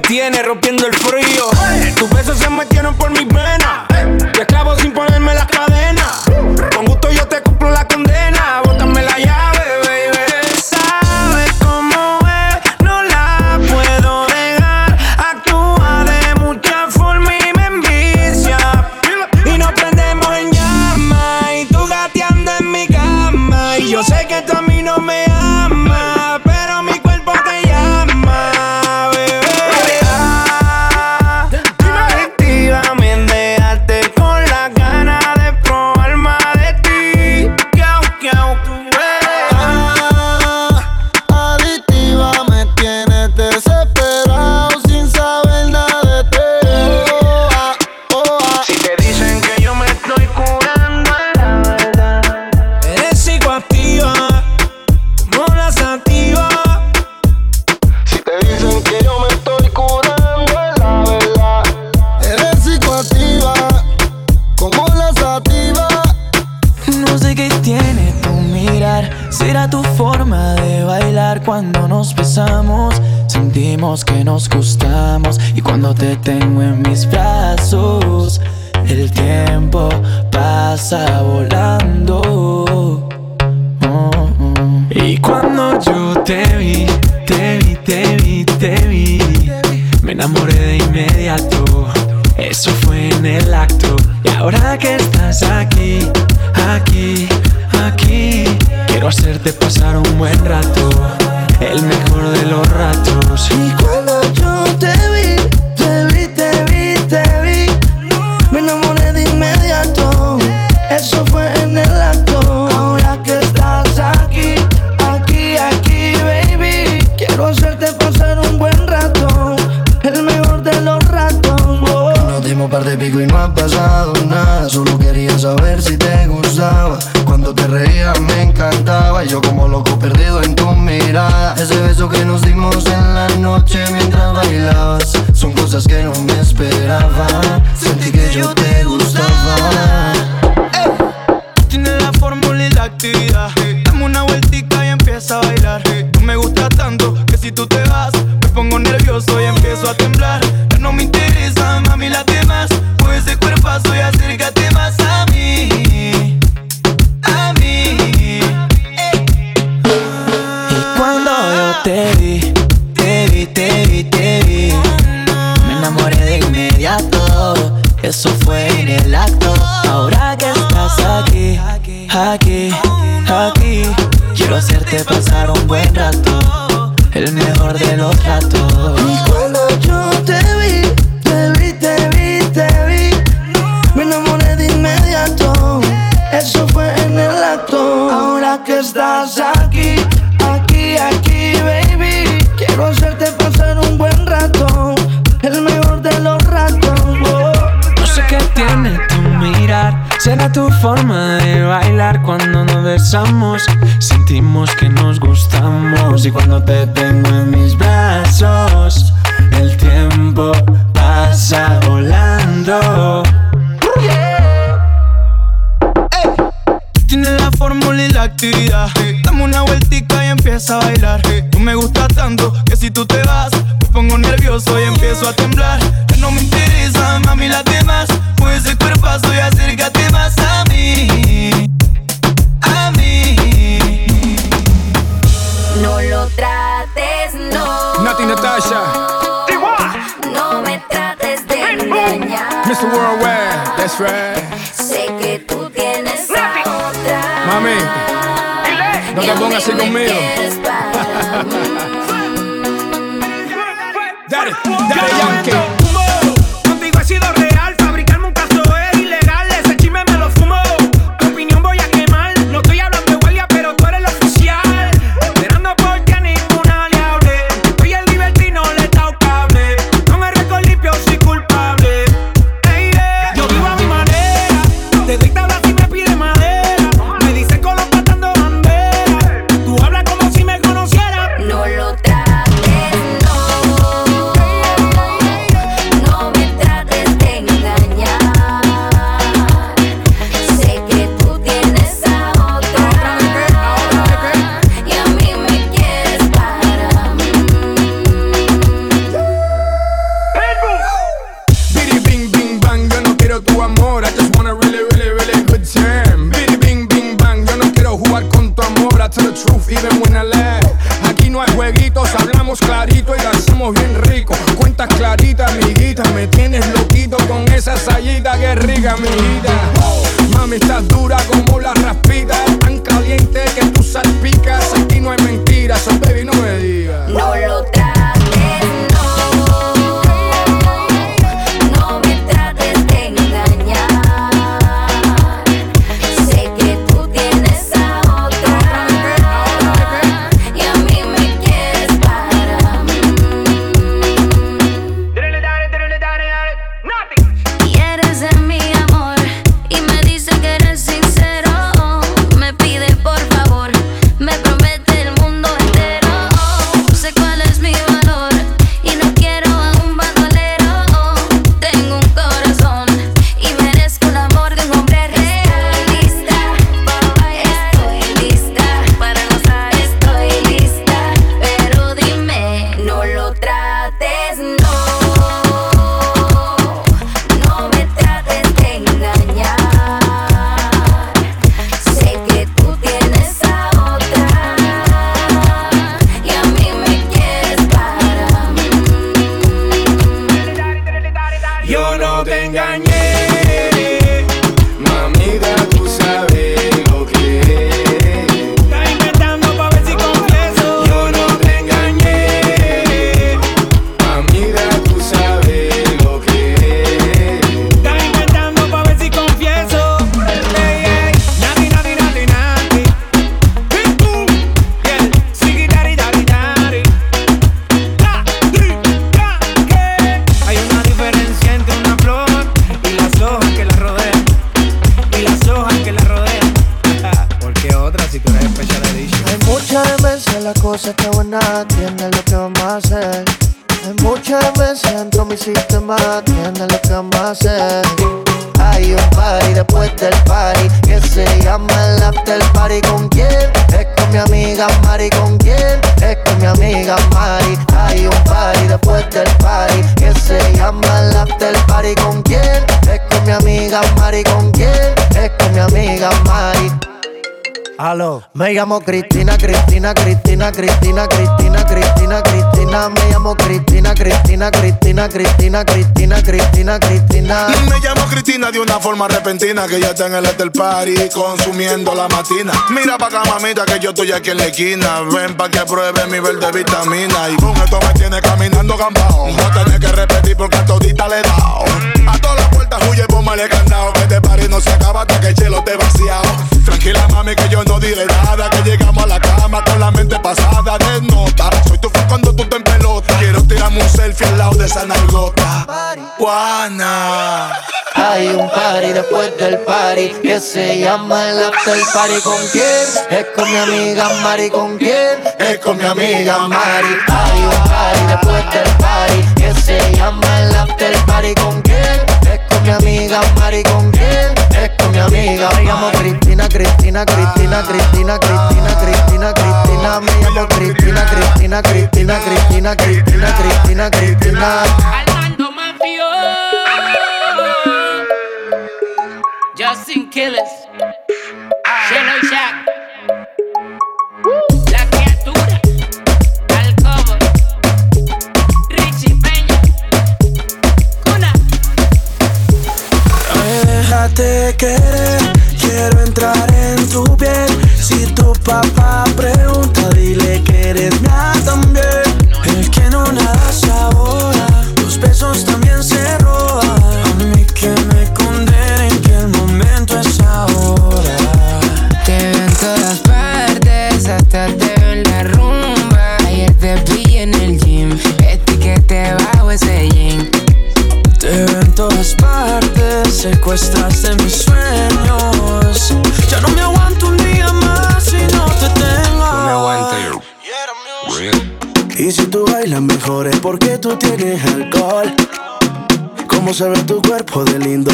Tiene actividad. Dame una vueltica y empieza a bailar. Tú me gusta tanto que si tú te vas, me pongo nervioso y empiezo a temblar. Ya no me interesa, mami, las demás. Pues el cuerpazo y acércate más a mí. A mí. No lo trates, no. Nati Natasha. No me trates de engañar. Mr. Worldwide, that's right. No te pongas así conmigo. Daddy, Daddy Yankee. Llamo Cristina, Cristina, Cristina, Cristina, Cristina, Cristina, Cristina, me llamo Cristina, Cristina, Cristina, Cristina, Cristina, Cristina, Cristina. Me llamo Cristina de una forma repentina que ya está en el after party consumiendo la matina. Mira pa' acá, que yo estoy aquí en la esquina. Ven pa' que pruebe mi verde vitamina. Y con esto me tiene caminando gambao. No tenés que repetir porque a todita le he dado. A todas las puertas huye, póngale candado. Que este party no se acaba hasta que el chelo te vaciado. Tranquila, mami, que yo no diré nada. Que llegamos a la cama con la mente pasada de nota. Soy tu fan cuando tú te en pelota. Quiero tirarme un selfie al lado de esa nalgota. Juana. Hay un party después del party que se llama el after party. ¿Con quién? Es con mi amiga Mari. ¿Con quién? Es con mi amiga Mari. Hay un party después del party que se llama el after party. ¿Con quién? Es con mi amiga Mari. ¿Con quién? Mi amiga. Me llamo Cristina, Cristina, Cristina, Cristina, Cristina, Cristina, Cristina. Me llamo Cristina, Cristina, Cristina, Cristina, Cristina, Cristina, Cristina. Armando Mafio. Justin Killers. Shelo y Shaq.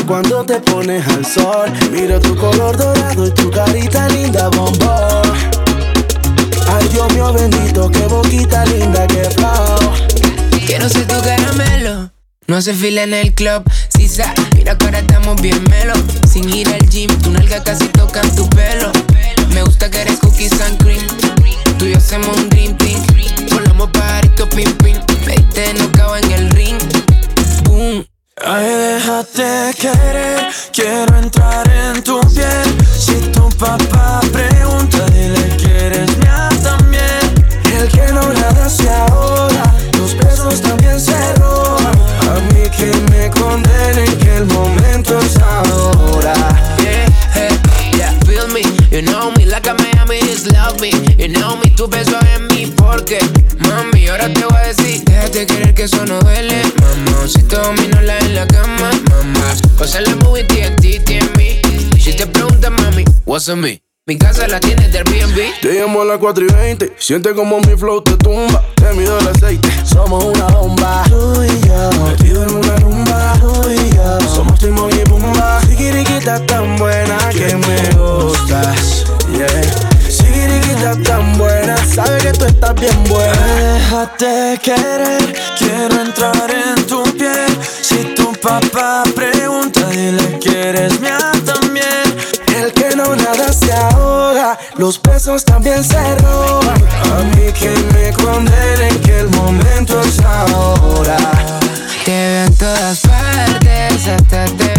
Cuando te pones al sol. Miro tu color dorado y tu carita linda, bombón. Ay, Dios mío bendito, qué boquita linda, qué flow. Quiero ser tu caramelo. No se fila en el club, sisa. Mira que ahora estamos bien melo. Sin ir al gym, tu nalga casi tocan tu pelo. Me gusta que eres cookies and cream. Tú y yo hacemos un dream team. Volamos parito, pim pim. Me diste nocao en el ring. Boom. Ay, déjate querer, quiero entrar en tu piel. Si tu papá pregunta, dile que eres mía también. El que no nada se ahoga, los besos también se roban. A mí que me condenen que el momento es ahora. Yeah, yeah, feel me. You know me like a Love me. You know me, tu beso en mí porque, mami, ahora te voy a decir, déjate querer que eso no duele, mamá. Si te domino la en la cama, mamá. Pasa la movie TNT en mí. Y si te preguntas, mami, what's on me? Mi casa la tienes de Airbnb. Te llamo a las 4 y 20. Siente como mi flow te tumba. Te mido el aceite. Somos una bomba. Tú y yo. Metido en una rumba. Tú y yo. Somos Timon y Pumba. Sigiriquita tan buena que me gustas. Yeah. Sigiriquita tan buena. Sabe que tú estás bien buena. Déjate querer. Quiero entrar en tu piel. Si tu papá pregunta, dile que eres mía también. El que no nada se ahoga, los besos también se roban. A mí que me condenen que el momento es ahora. Te veo en todas partes, hasta te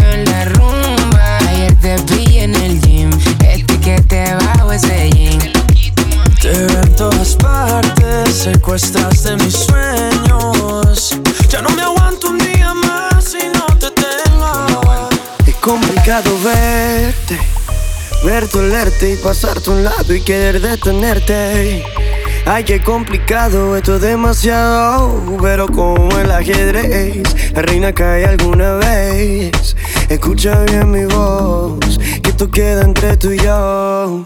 Te veo en todas partes, secuestraste mis sueños. Ya no me aguanto un día más si no te tengo. Es complicado verte, verte, olerte y pasarte a un lado y querer detenerte. Ay, qué complicado, esto es demasiado. Pero como el ajedrez, la reina cae alguna vez. Escucha bien mi voz, que esto queda entre tú y yo.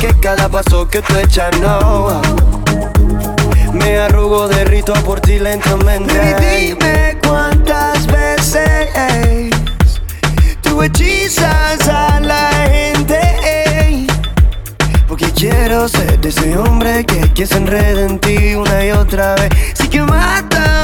que cada paso que tú echas no. Me arrugo, derrito por ti lentamente. dime cuántas veces tú hechizas a la gente. Porque quiero ser de ese hombre que, que se enreda en ti una y otra vez. Sí que mátame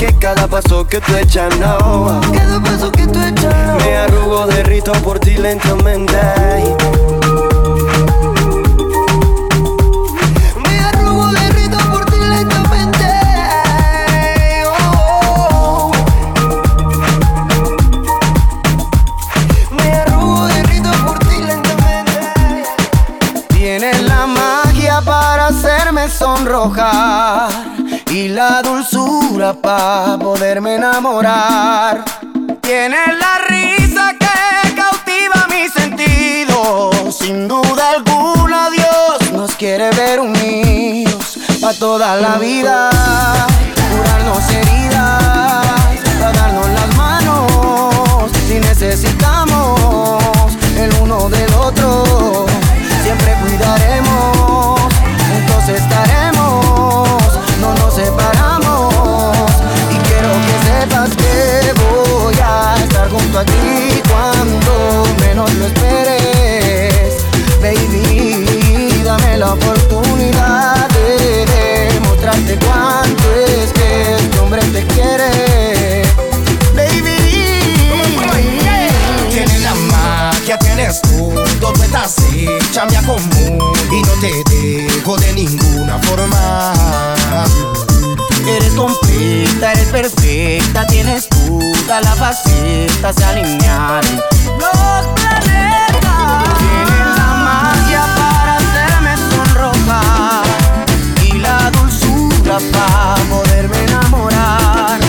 que cada paso que tú echas no. Cada paso que tú echas. Me arrugo, derrito por ti lentamente. Me arrugo, derrito por ti lentamente. Oh. Me arrugo, derrito por ti lentamente. Tienes la magia para hacerme sonrojar y la dulzura para poderme enamorar. Tienes la risa que cautiva mis sentidos. Sin duda alguna, Dios nos quiere ver unidos para toda la vida. Curarnos heridas, para darnos las manos. Si necesitamos el uno del otro, siempre cuidaremos. Juntos estaremos, sepas que voy a estar junto a ti cuando menos lo esperes. Baby, dame la oportunidad de demostrarte cuánto es que este hombre te quiere. Baby, Tienes la magia, tienes todo, tú estás hecha mi común y no te dejo de ninguna forma. Eres completa, eres perfecta, tienes toda la faceta, se alinearon los planetas. Tienes la magia para hacerme sonrojar y la dulzura para poderme enamorar.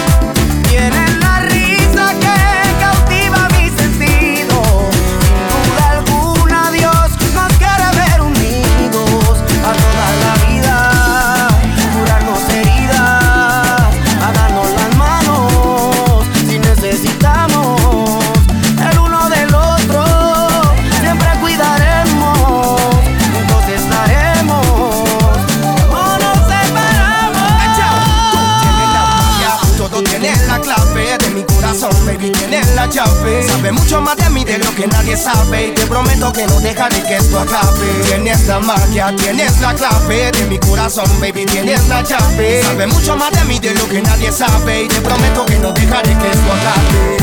Llave. Sabe mucho más de mí de lo que nadie sabe. Y te prometo que no dejaré que esto acabe. Tienes la magia, tienes la clave de mi corazón, baby, tienes la llave. Sabe mucho más de mí de lo que nadie sabe. Y te prometo que no dejaré que esto acabe.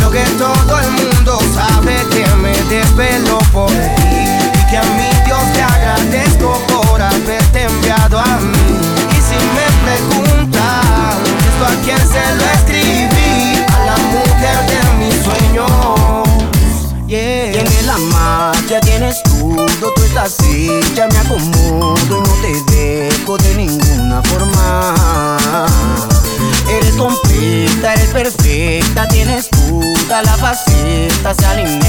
Lo que todo el mundo sabe que me desvelo por ti. Y que a mi Dios te agradezco por haberte faceta, se alinearon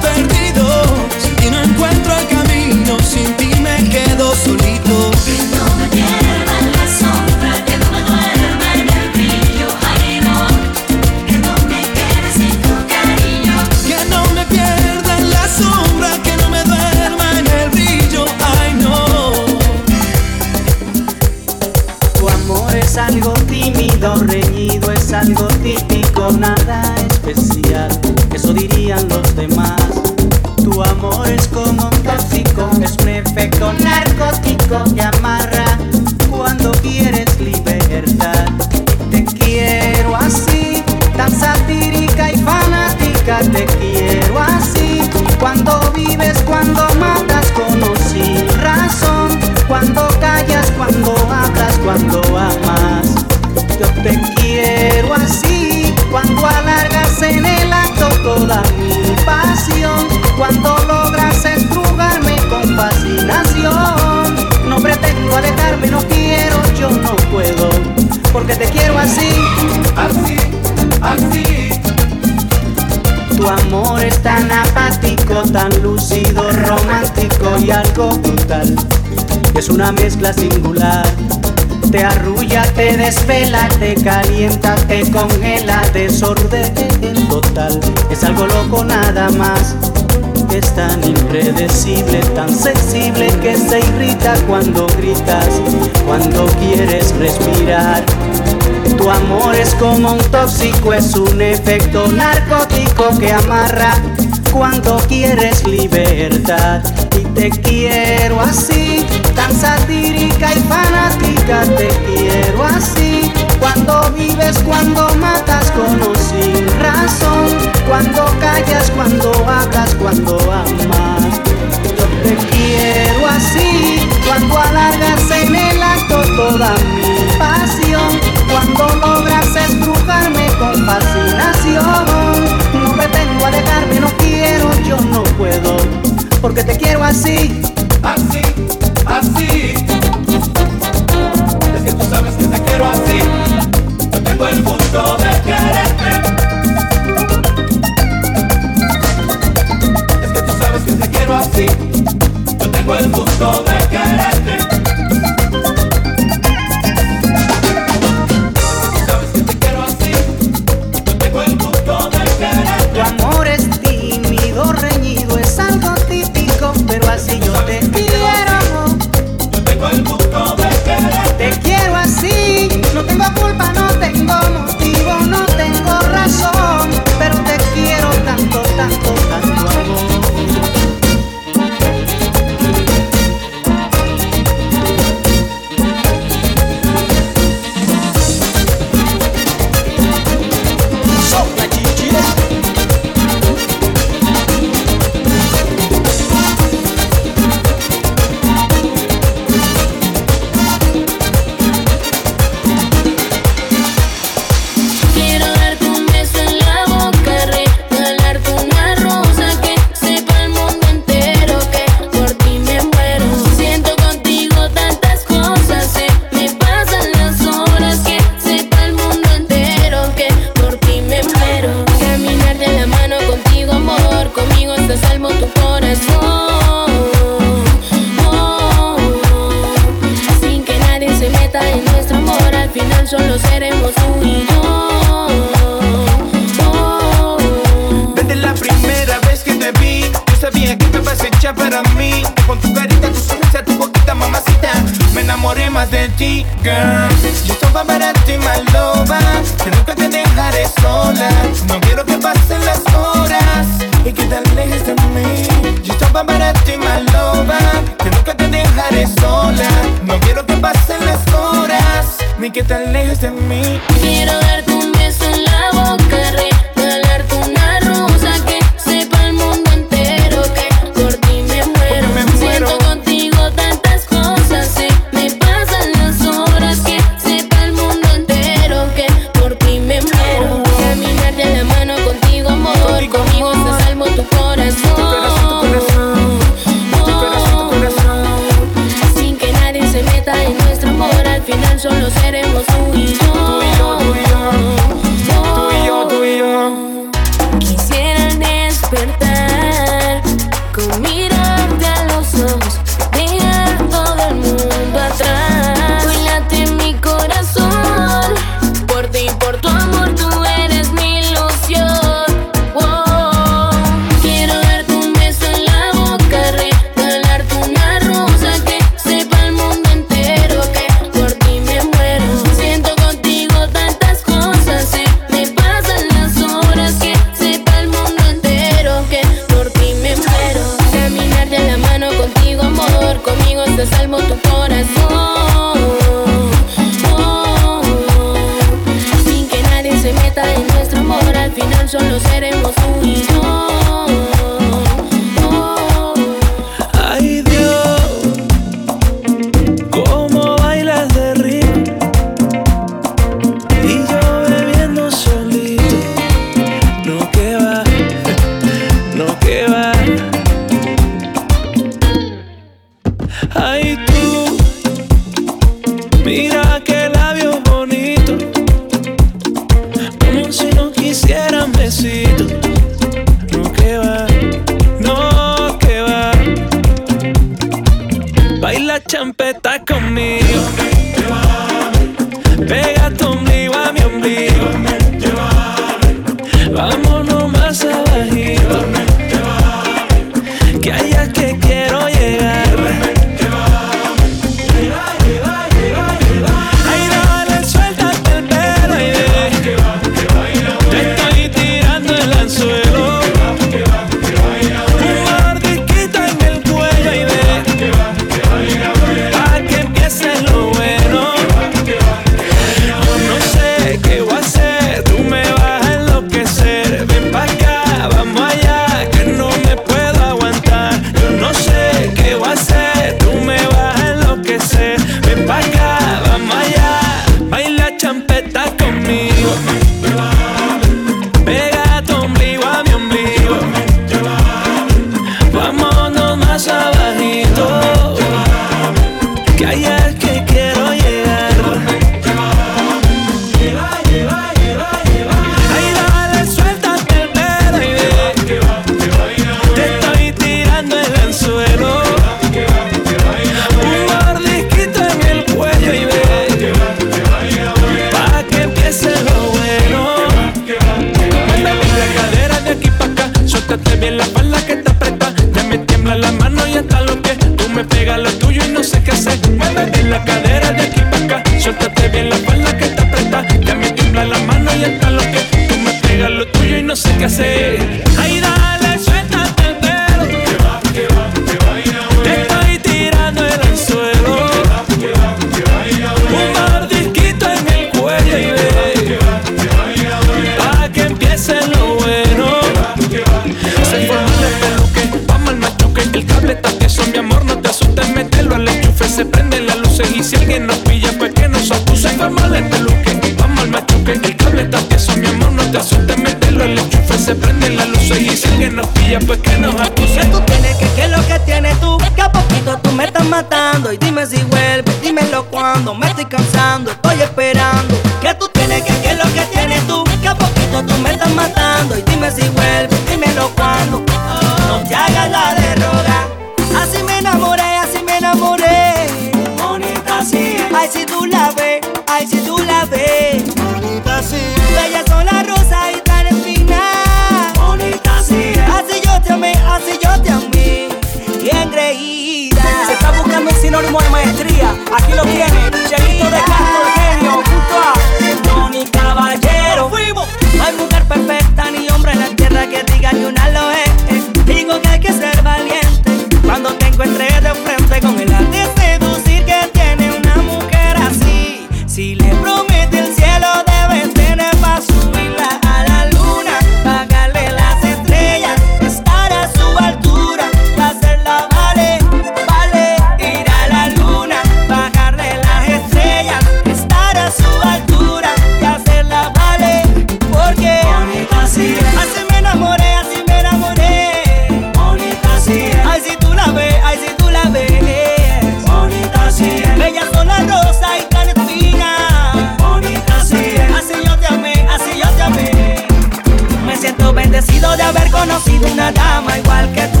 Agradecido de haber conocido una dama igual que tú.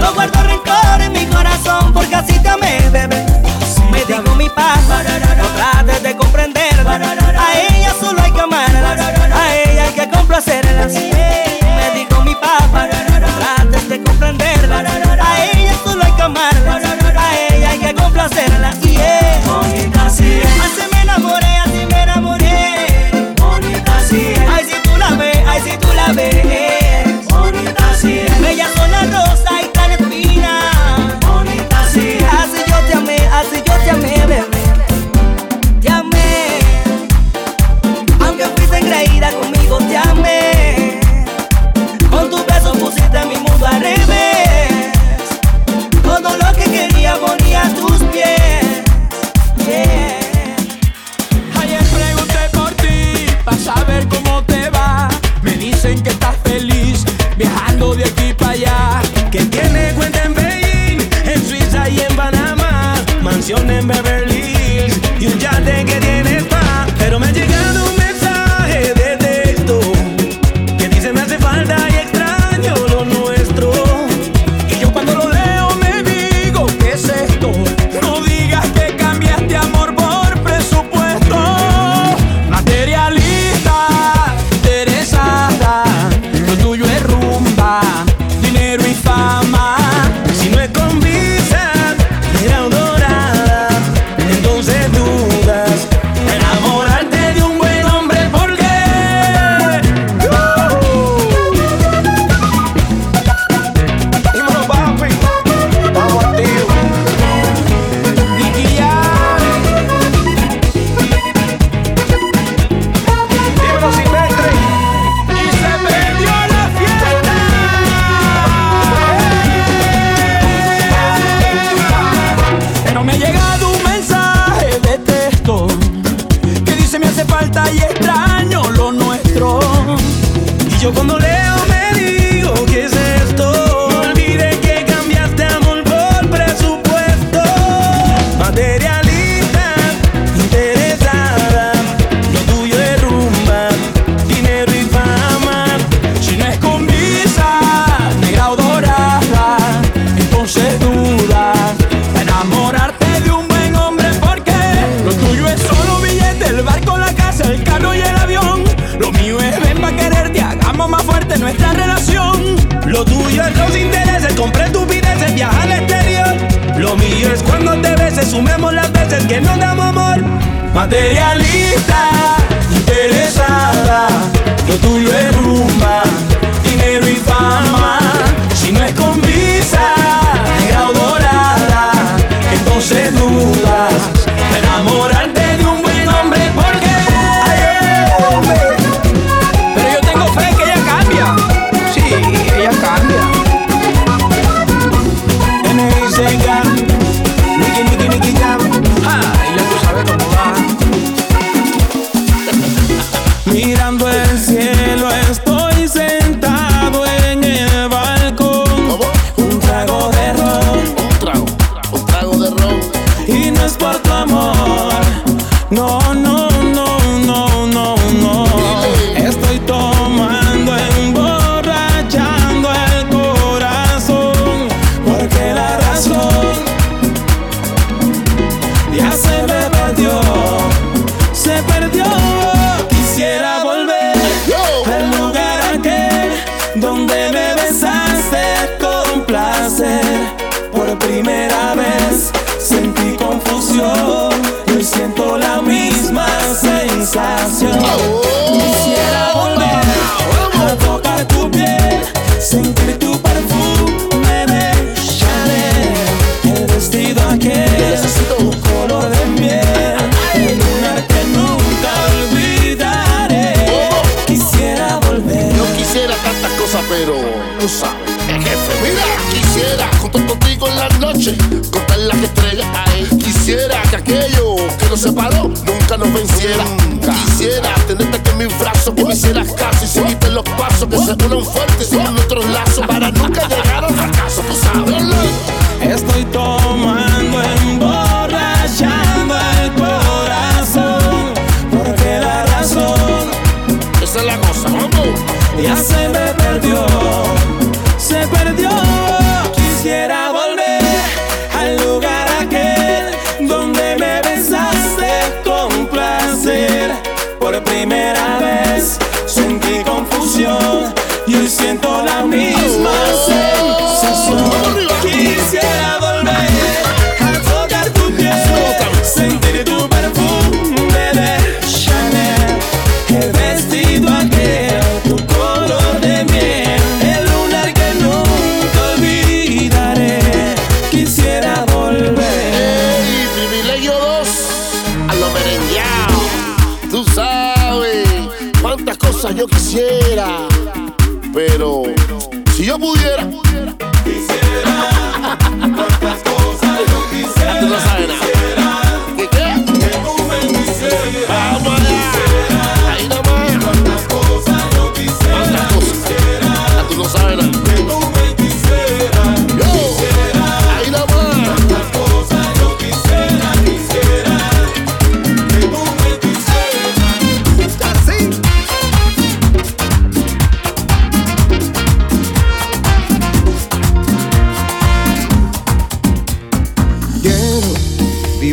No guardo rencor en mi corazón porque así te amé, bebé. Me digo mi paz, no trates de comprender.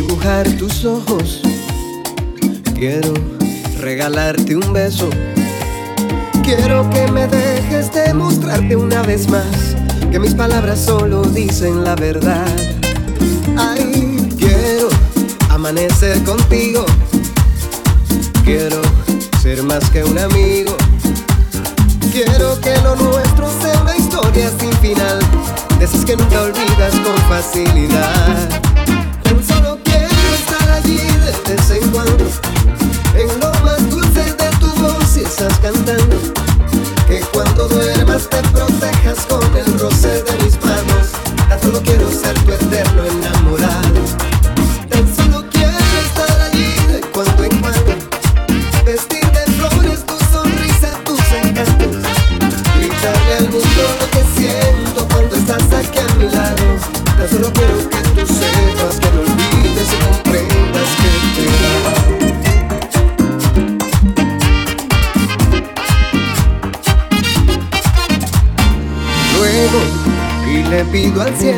dibujar tus ojos. Quiero regalarte un beso. Quiero que me dejes demostrarte una vez más que mis palabras solo dicen la verdad. Ay, quiero amanecer contigo. Quiero ser más que un amigo. Quiero que lo nuestro sea una historia sin final, de esas que nunca olvidas con facilidad vez en cuando en lo más dulce de tu voz y estás cantando que cuando duermas te protejas con el roce de и 段情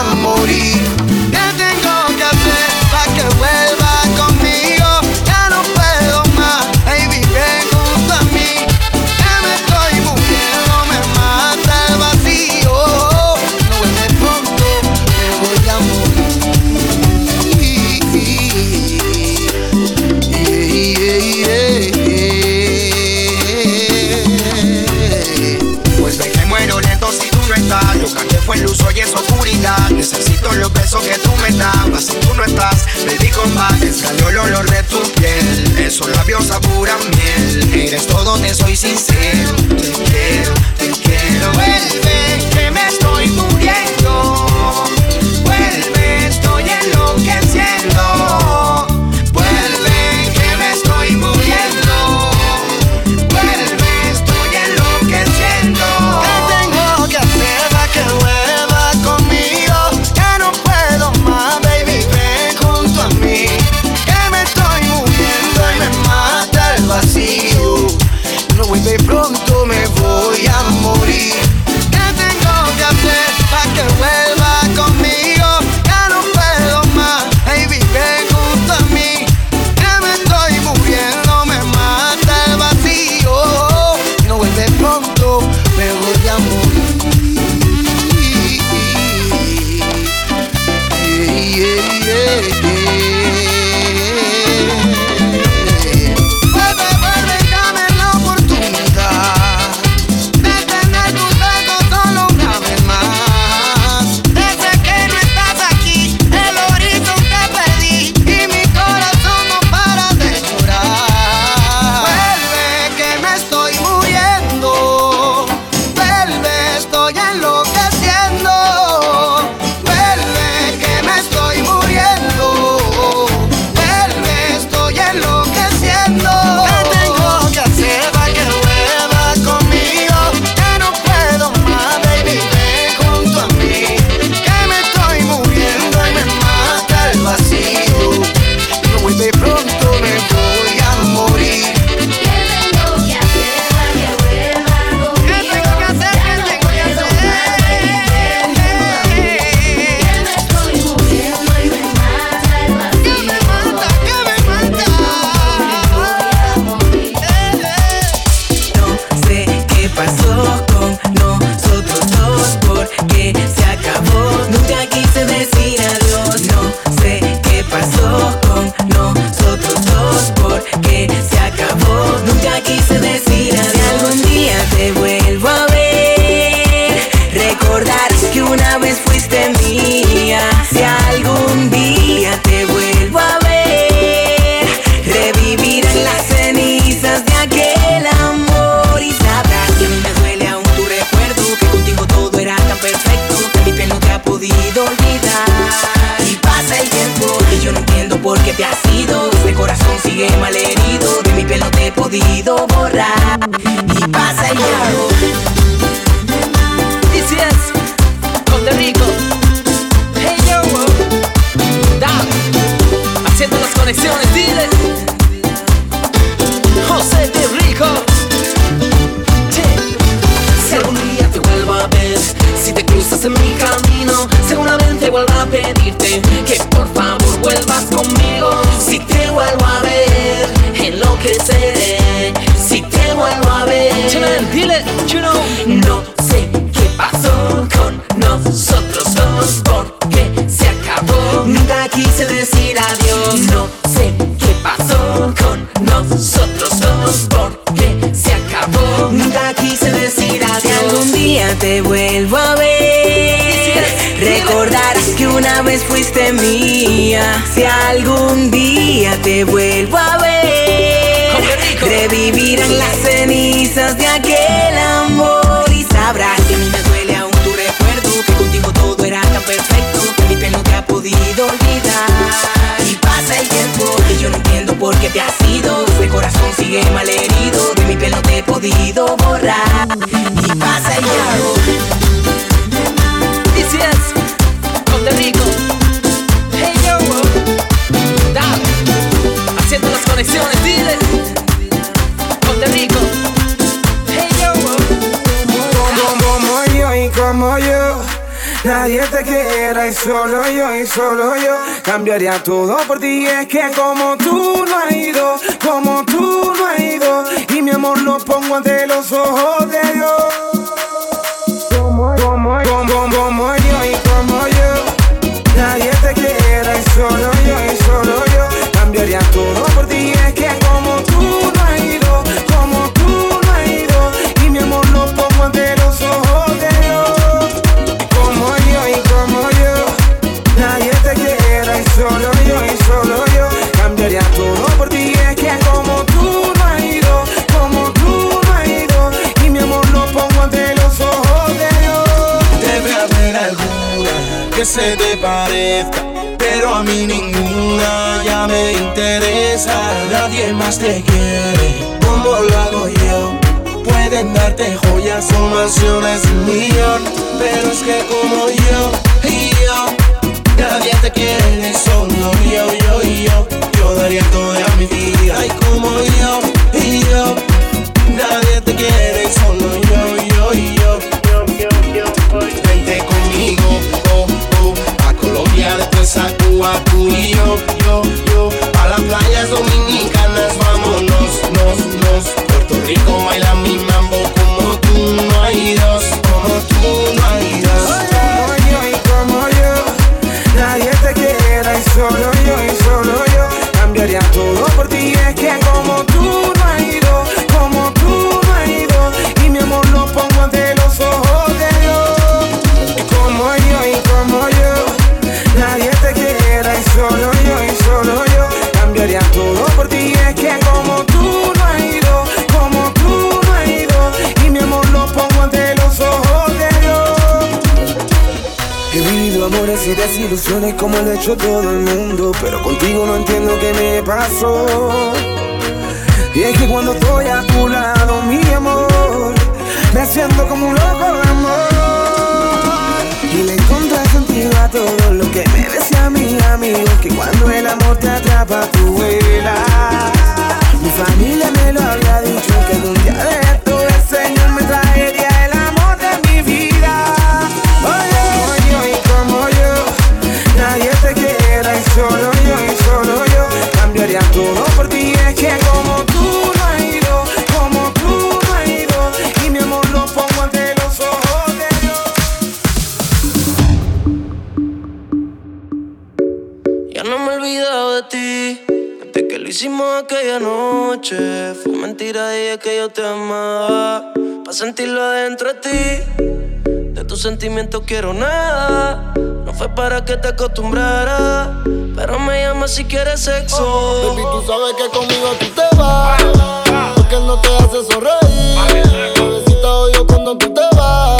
a morir. Soy sincero. tus sentimientos quiero nada. No fue para que te acostumbrara, pero me llama si quieres sexo. Oh, baby, tú sabes que conmigo tú te vas, porque él no te hace sonreír. Bebecita, yo cuando tú te vas.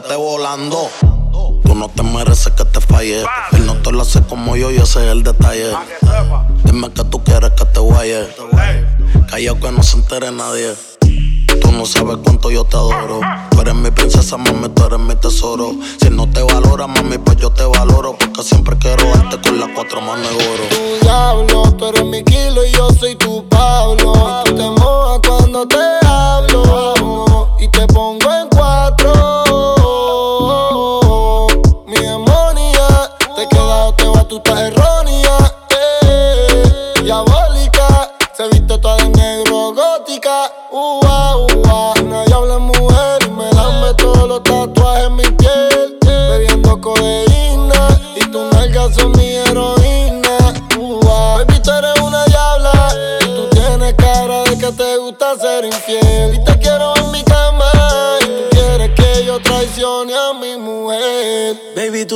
Vete volando. Tú no te mereces que te falle. Él no te lo hace como yo y ese es el detalle. Dime que tú quieres que te guaye. Callao que no se entere nadie. Tú no sabes cuánto yo te adoro. Tú eres mi princesa, mami, tú eres mi tesoro. Si no te valora, mami, pues yo te valoro. Porque siempre quiero darte con las cuatro manos de oro. Tu diablo, tú eres mi kilo y yo soy tu Pablo. Tú te mojas cuando te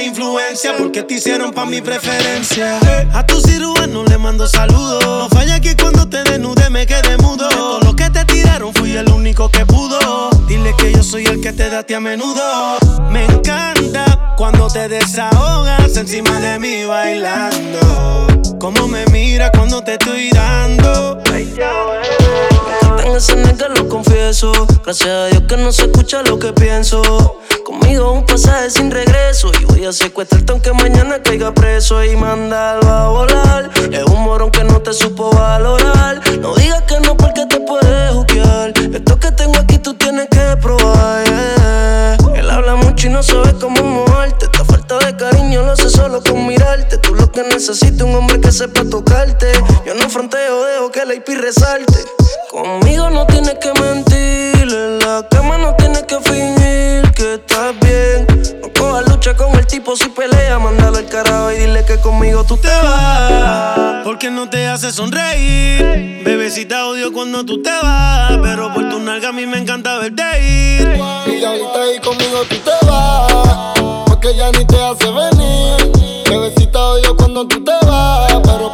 Mala influencia porque te hicieron pa' mi preferencia. A tu cirujano le mando saludos. No falla que cuando te desnude me quede mudo. De todo lo que te tiraron fui el único que pudo. Dile que yo soy el que te da a menudo. Me encanta cuando te desahogas encima de mí bailando. Como me mira cuando te estoy dando. En ese nega lo confieso. Gracias a Dios que no se escucha lo que pienso. Conmigo un pasaje sin regreso. Y voy a secuestrarte aunque mañana caiga preso y mandarlo a volar. Es un morón que no te supo valorar. No digas que no porque te puedes juzgar. Esto que tengo aquí tú tienes que probar. Él habla mucho y no sabe cómo moverte. Esta falta de cariño lo hace solo con mirarte. Tú lo que necesitas un hombre que sepa tocarte. Yo no fronteo, dejo que la IP resalte. Conmigo no tienes que mentir. Tipo si pelea. Mándalo al carajo y dile que conmigo tú te vas. Porque no te hace sonreír. Bebecita odio cuando tú te vas. Pero por tu nalga a mí me encanta verte ir. Y ahorita ahí conmigo tú te vas, porque ya ni te hace venir. Bebecita odio cuando tú te vas, pero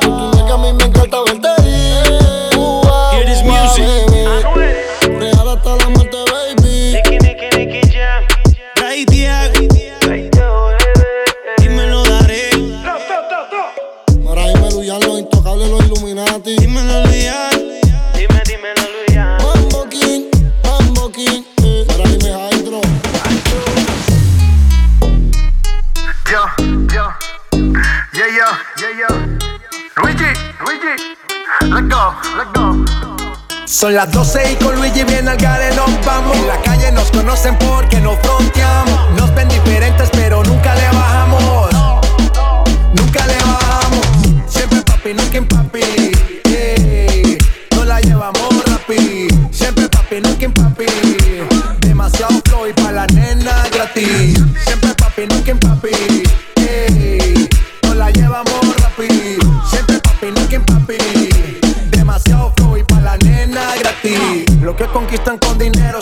Son las 12 y con Luigi bien al gare nos vamos. En la calle nos conocen porque nos fronteamos. Nos ven diferentes, pero nunca le bajamos. Nunca le bajamos. Siempre papi, nunca en papi. Ey, no la llevamos rapi. Siempre papi, nunca en papi. Demasiado flow y pa' la nena gratis. Siempre papi, nunca en papi.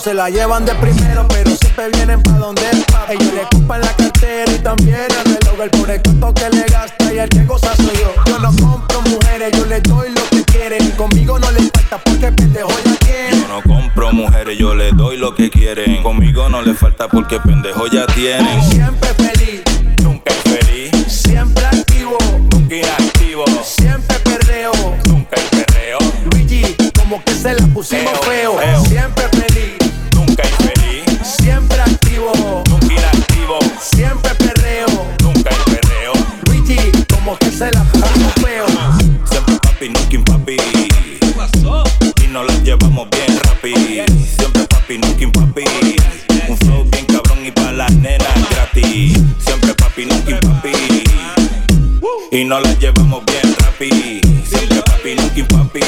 Se la llevan de primero, pero siempre vienen pa' donde el papi. Ellos le ocupan la cartera y también el reloj. El por el costo que le gasta y el que goza soy yo. Yo no compro mujeres, yo les doy lo que quieren. Conmigo no les falta porque pendejo ya tiene. Yo no compro mujeres, yo les doy lo que quieren. Conmigo no les falta porque pendejo ya tienen. Siempre feliz, Nunca infeliz, siempre activo, nunca inactivo, siempre perreo. nunca el perreo, Luigi, como que se la pusimos Feo, feo. y no la llevamos bien rapi. Siempre papi, looking papi.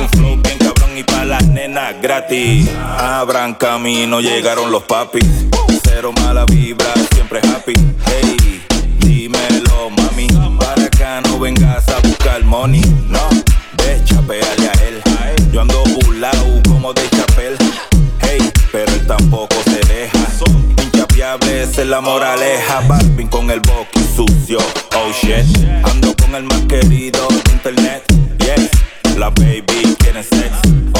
Un flow bien cabrón y pa' las nenas gratis. Abran camino, llegaron los papis. Cero mala vibra, siempre happy. Hey, dímelo, mami. Para acá no vengas a buscar money. No, de chapearle a él. Yo ando burlao como de chapel. Hey, pero él tampoco se deja. Inchapeable es la moraleja. Balvin con el boqui sucio Oh, Ando con el más querido de internet. Yes, la baby tiene sex.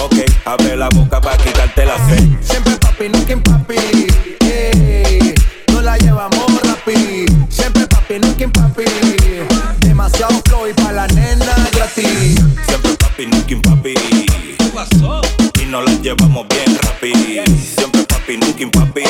Ok, abre la boca para quitarte la sed. Siempre papi, nunca en papi. No la llevamos rapi. Siempre papi, nunca en papi. Demasiado flow y pa' la nena gratis. Siempre papi, nunca en papi. Y no la llevamos bien rapi. Siempre papi, nunca papi.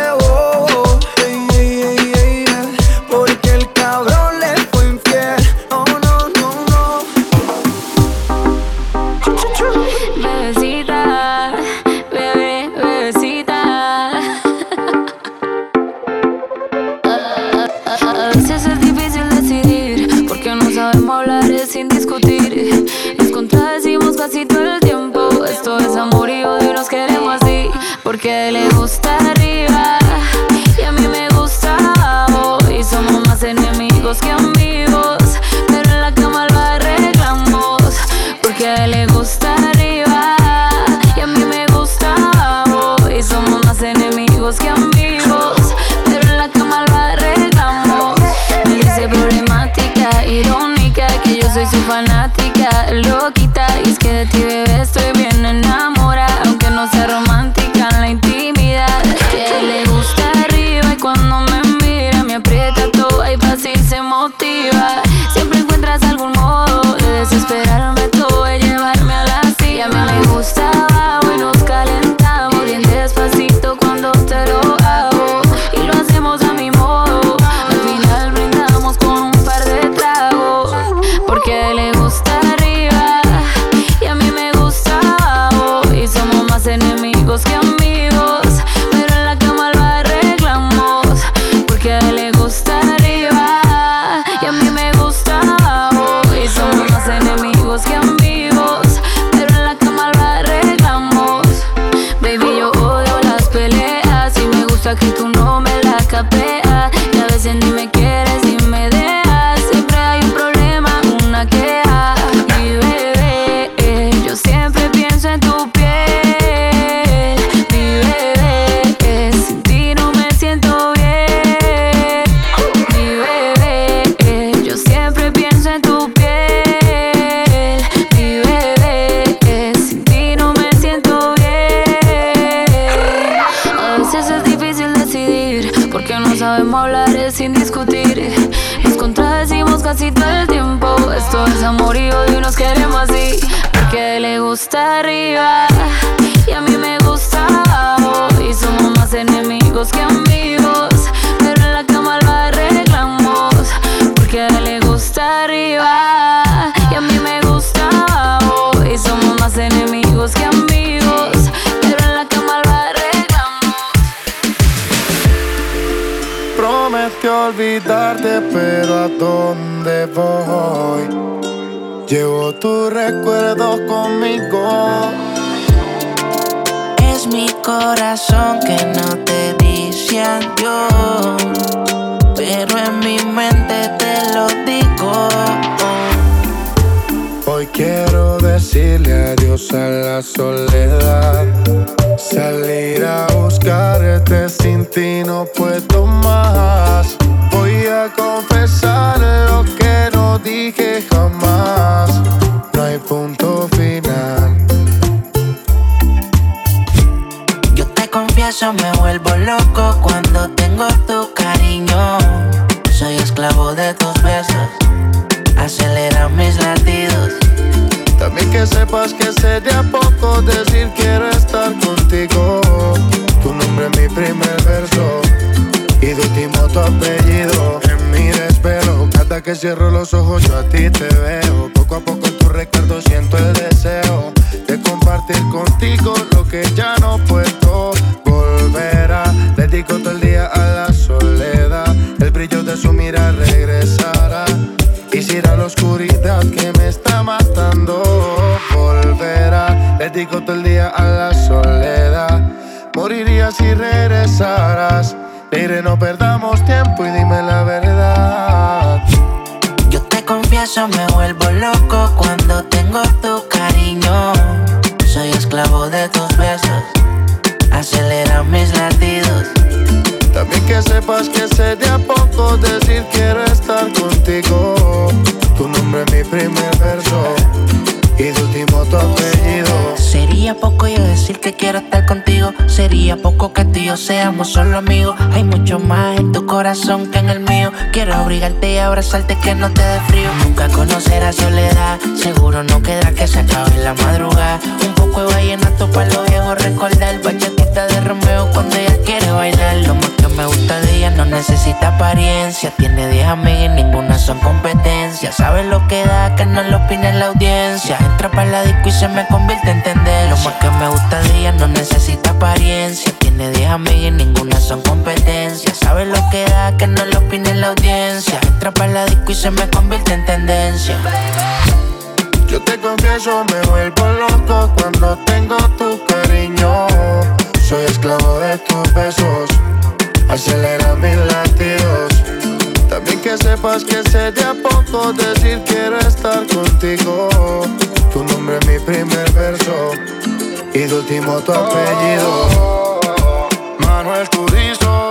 porque le gusta arriba y a mí me gusta abajo. Y somos más enemigos que amigos. Pero en la cama lo arreglamos. Porque a él le gusta arriba y a mí me gusta abajo. Y somos más enemigos que amigos. Pero en la cama lo arreglamos. Prometió olvidarte, pero ¿a dónde voy? Llevo tus recuerdos conmigo. Es mi corazón que no te dice adiós, pero en mi mente te lo digo. Hoy quiero decirle adiós a la soledad. Salir a buscarte sin ti no puedo más. Voy a confesar lo que no dije hay punto final. Yo te confieso, me vuelvo loco cuando tengo tu cariño. Soy esclavo de tus besos, acelera mis latidos. También que sepas que sé de a poco decir quiero estar contigo. Tu nombre es mi tu apellido en mi desvelo. Cada que cierro los ojos yo a ti te veo. Poco a poco en tu recuerdo siento el deseo de compartir contigo lo que ya no puedo volver a. Dedico todo el día a la soledad. El brillo de su mira regresará. Quisiera la oscuridad que me está matando. Volverá. Dedico todo el día a la soledad. Moriría si regresaras. Mire, no perdamos tiempo y dime la verdad. Quiero estar contigo. Sería poco que tú seamos solo amigos. Hay mucho más en tu corazón que en el mío. Quiero abrigarte y abrazarte que no te dé frío. Nunca conocerás soledad. Seguro no queda que se acabe la madrugada. Un poco de vallenato para los viejos recordar. Bachatita de Romeo cuando ella quiere bailar. Lo más que me gusta de no necesita apariencia. Tiene 10 amigas y ninguna son competencia. Sabe lo que da que no lo opine la audiencia. Entra para la disco y se me convierte en tendencia. Lo más que me gusta de ella no necesita apariencia. Tiene 10 amigas y ninguna son competencia. Sabe lo que da que no lo opine la audiencia. Entra para la disco y se me convierte en tendencia. Yo te confieso, me vuelvo loco cuando tengo tu cariño. Soy esclavo de tus besos, acelera mis latidos. También que sepas que sé de a poco decir quiero estar contigo. Tu nombre es mi primer verso y de último tu apellido. Manuel Turizo,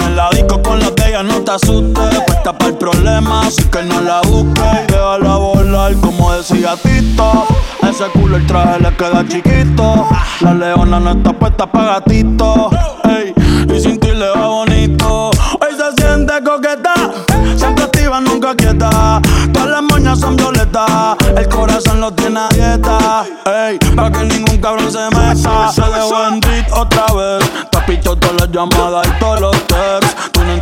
no te asustes. Puesta para el problema, así que no la busques. Déjala volar, como decía Tito. Ese culo el traje le queda chiquito. La leona no está puesta para gatito. Y sin ti le va bonito. Hoy se siente coqueta. Siempre activa, nunca quieta. Todas las moñas son violetas. El corazón lo tiene a dieta. Ey, para que ningún cabrón se meta. Se dejó en otra vez. Tapito todas las llamadas y todos los texts.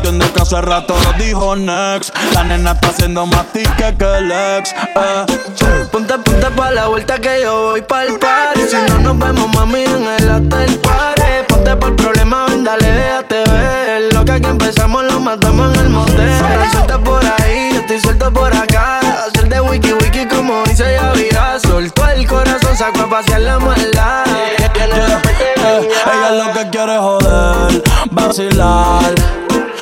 Entiendes que hace rato lo dijo Next. La nena está haciendo más tique que el ex. Eh. Ponte, ponte pa' la vuelta que yo voy pa'l party. Si no nos vemos, mami, en el hotel party. Ponte por el problema, ven, dale, déjate ver. Lo que aquí empezamos lo matamos en el motel. Suelta por ahí, yo estoy suelto por acá. Hacer de wiki wiki como dice Yavira. Soltó el corazón, sacó a pasear la maldad. Eh, ella lo que quiere es joder, vacilar.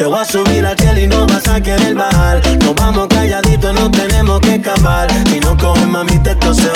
Te voy a subir al cielo y no vas a querer bajar. Nos vamos calladitos, no tenemos que escapar. Si no coges mami, te se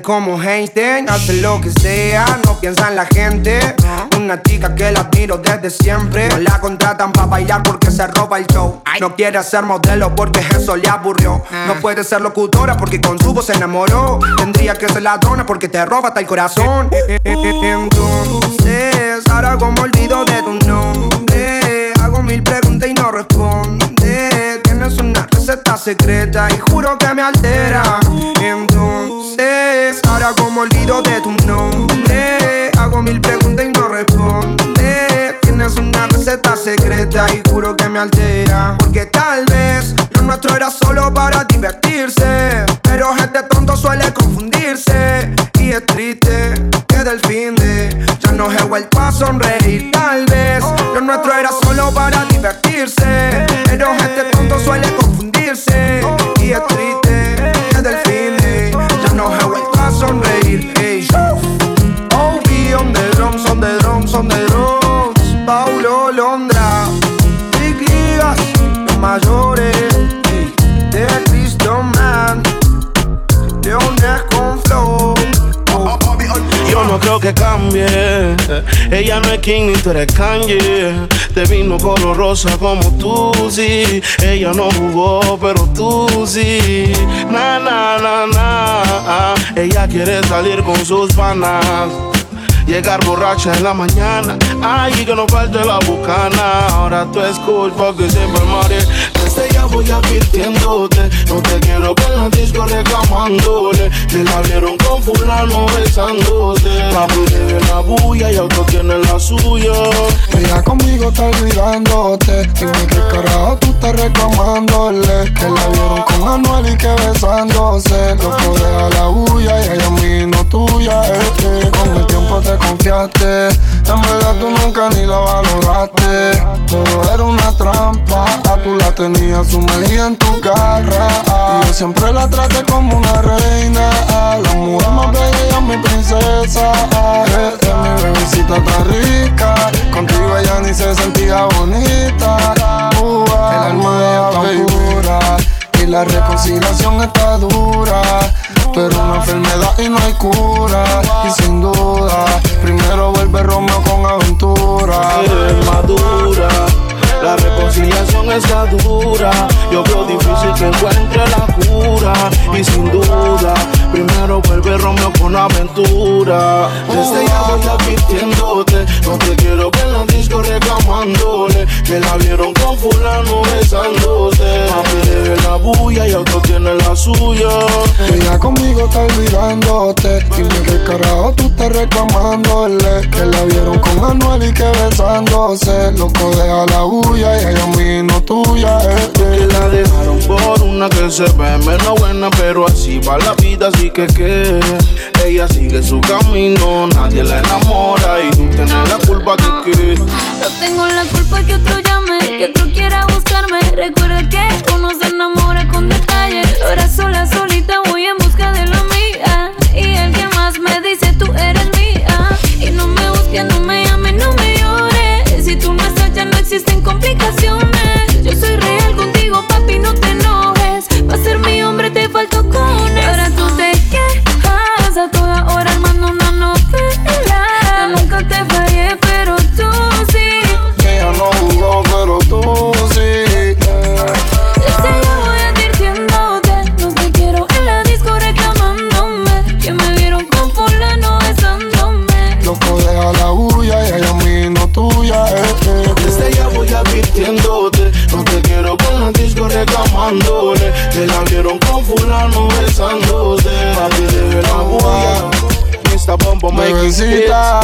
como Einstein. Hace lo que sea, no piensa en la gente. Una chica que la admiro desde siempre. No la contratan para bailar porque se roba el show. No quiere ser modelo porque eso le aburrió. No puede ser locutora porque con su voz se enamoró. Tendría que ser ladrona porque te roba hasta el corazón. Entonces, ahora como olvido de tu nombre. Hago mil preguntas y no responde. Tienes una receta secreta y juro que me altera. Juro Ella no es King ni tú eres Kanye. Te vino color rosa como tú, sí. Ella no jugó, pero tú sí. Na, na, na, na. Ella quiere salir con sus panas. Llegar borracha en la mañana, ay, que no falte la bucana. Ahora tú es cool porque siempre mare. Voy advirtiéndote, no te quiero en la disco reclamándole. Que la vieron con fulano besándote. Papi de la bulla y otro tiene la suya. Ella conmigo está olvidándote. Dime qué carajo tú estás reclamándole. Que la vieron con Anuel y que besándose. Loco, deja la bulla y ella mí no tuya. Es que con el tiempo te confiaste. En verdad tú nunca ni la valoraste. Todo era una trampa. A tú la tenías sumergida en tu garra. Yo siempre la traté como una reina. La mujer más bella y mi princesa. Eh, eh, mi bebecita está rica. Contigo ella ni se sentía bonita. El alma de ella tan pura. Y la reconciliación está dura. Pero una enfermedad y no hay cura. Y sin duda, primero vuelve Romeo con aventura. Madura. La reconciliación está dura. Yo veo difícil que encuentre la cura. Y sin duda, primero vuelve Romeo con aventura. Desde ya voy advirtiéndote. No te quiero ver en la disco reclamándole. Que la vieron con fulano besándose. Papi de la bulla y otro tiene la suya. Ella conmigo está olvidándote. Dime qué carajo tú estás reclamándole. Que la vieron con Anuel y que besándose. Loco, deja la bulla y ella mí no tuya. eh, eh. Que la dejaron por una que se ve menos buena, pero así va la vida, así que que ella sigue su camino, nadie la enamora y tú tienes la culpa que Yo tengo la culpa que otro llame, que otro quiera buscarme. Recuerda que uno se enamora con detalles. Ahora sola, solita voy en busca de la mía. Y el que más me dice tú eres mía. Y no me busques, no me llames, no me llores. Si tú no estás, ya no existen complicaciones. tiempo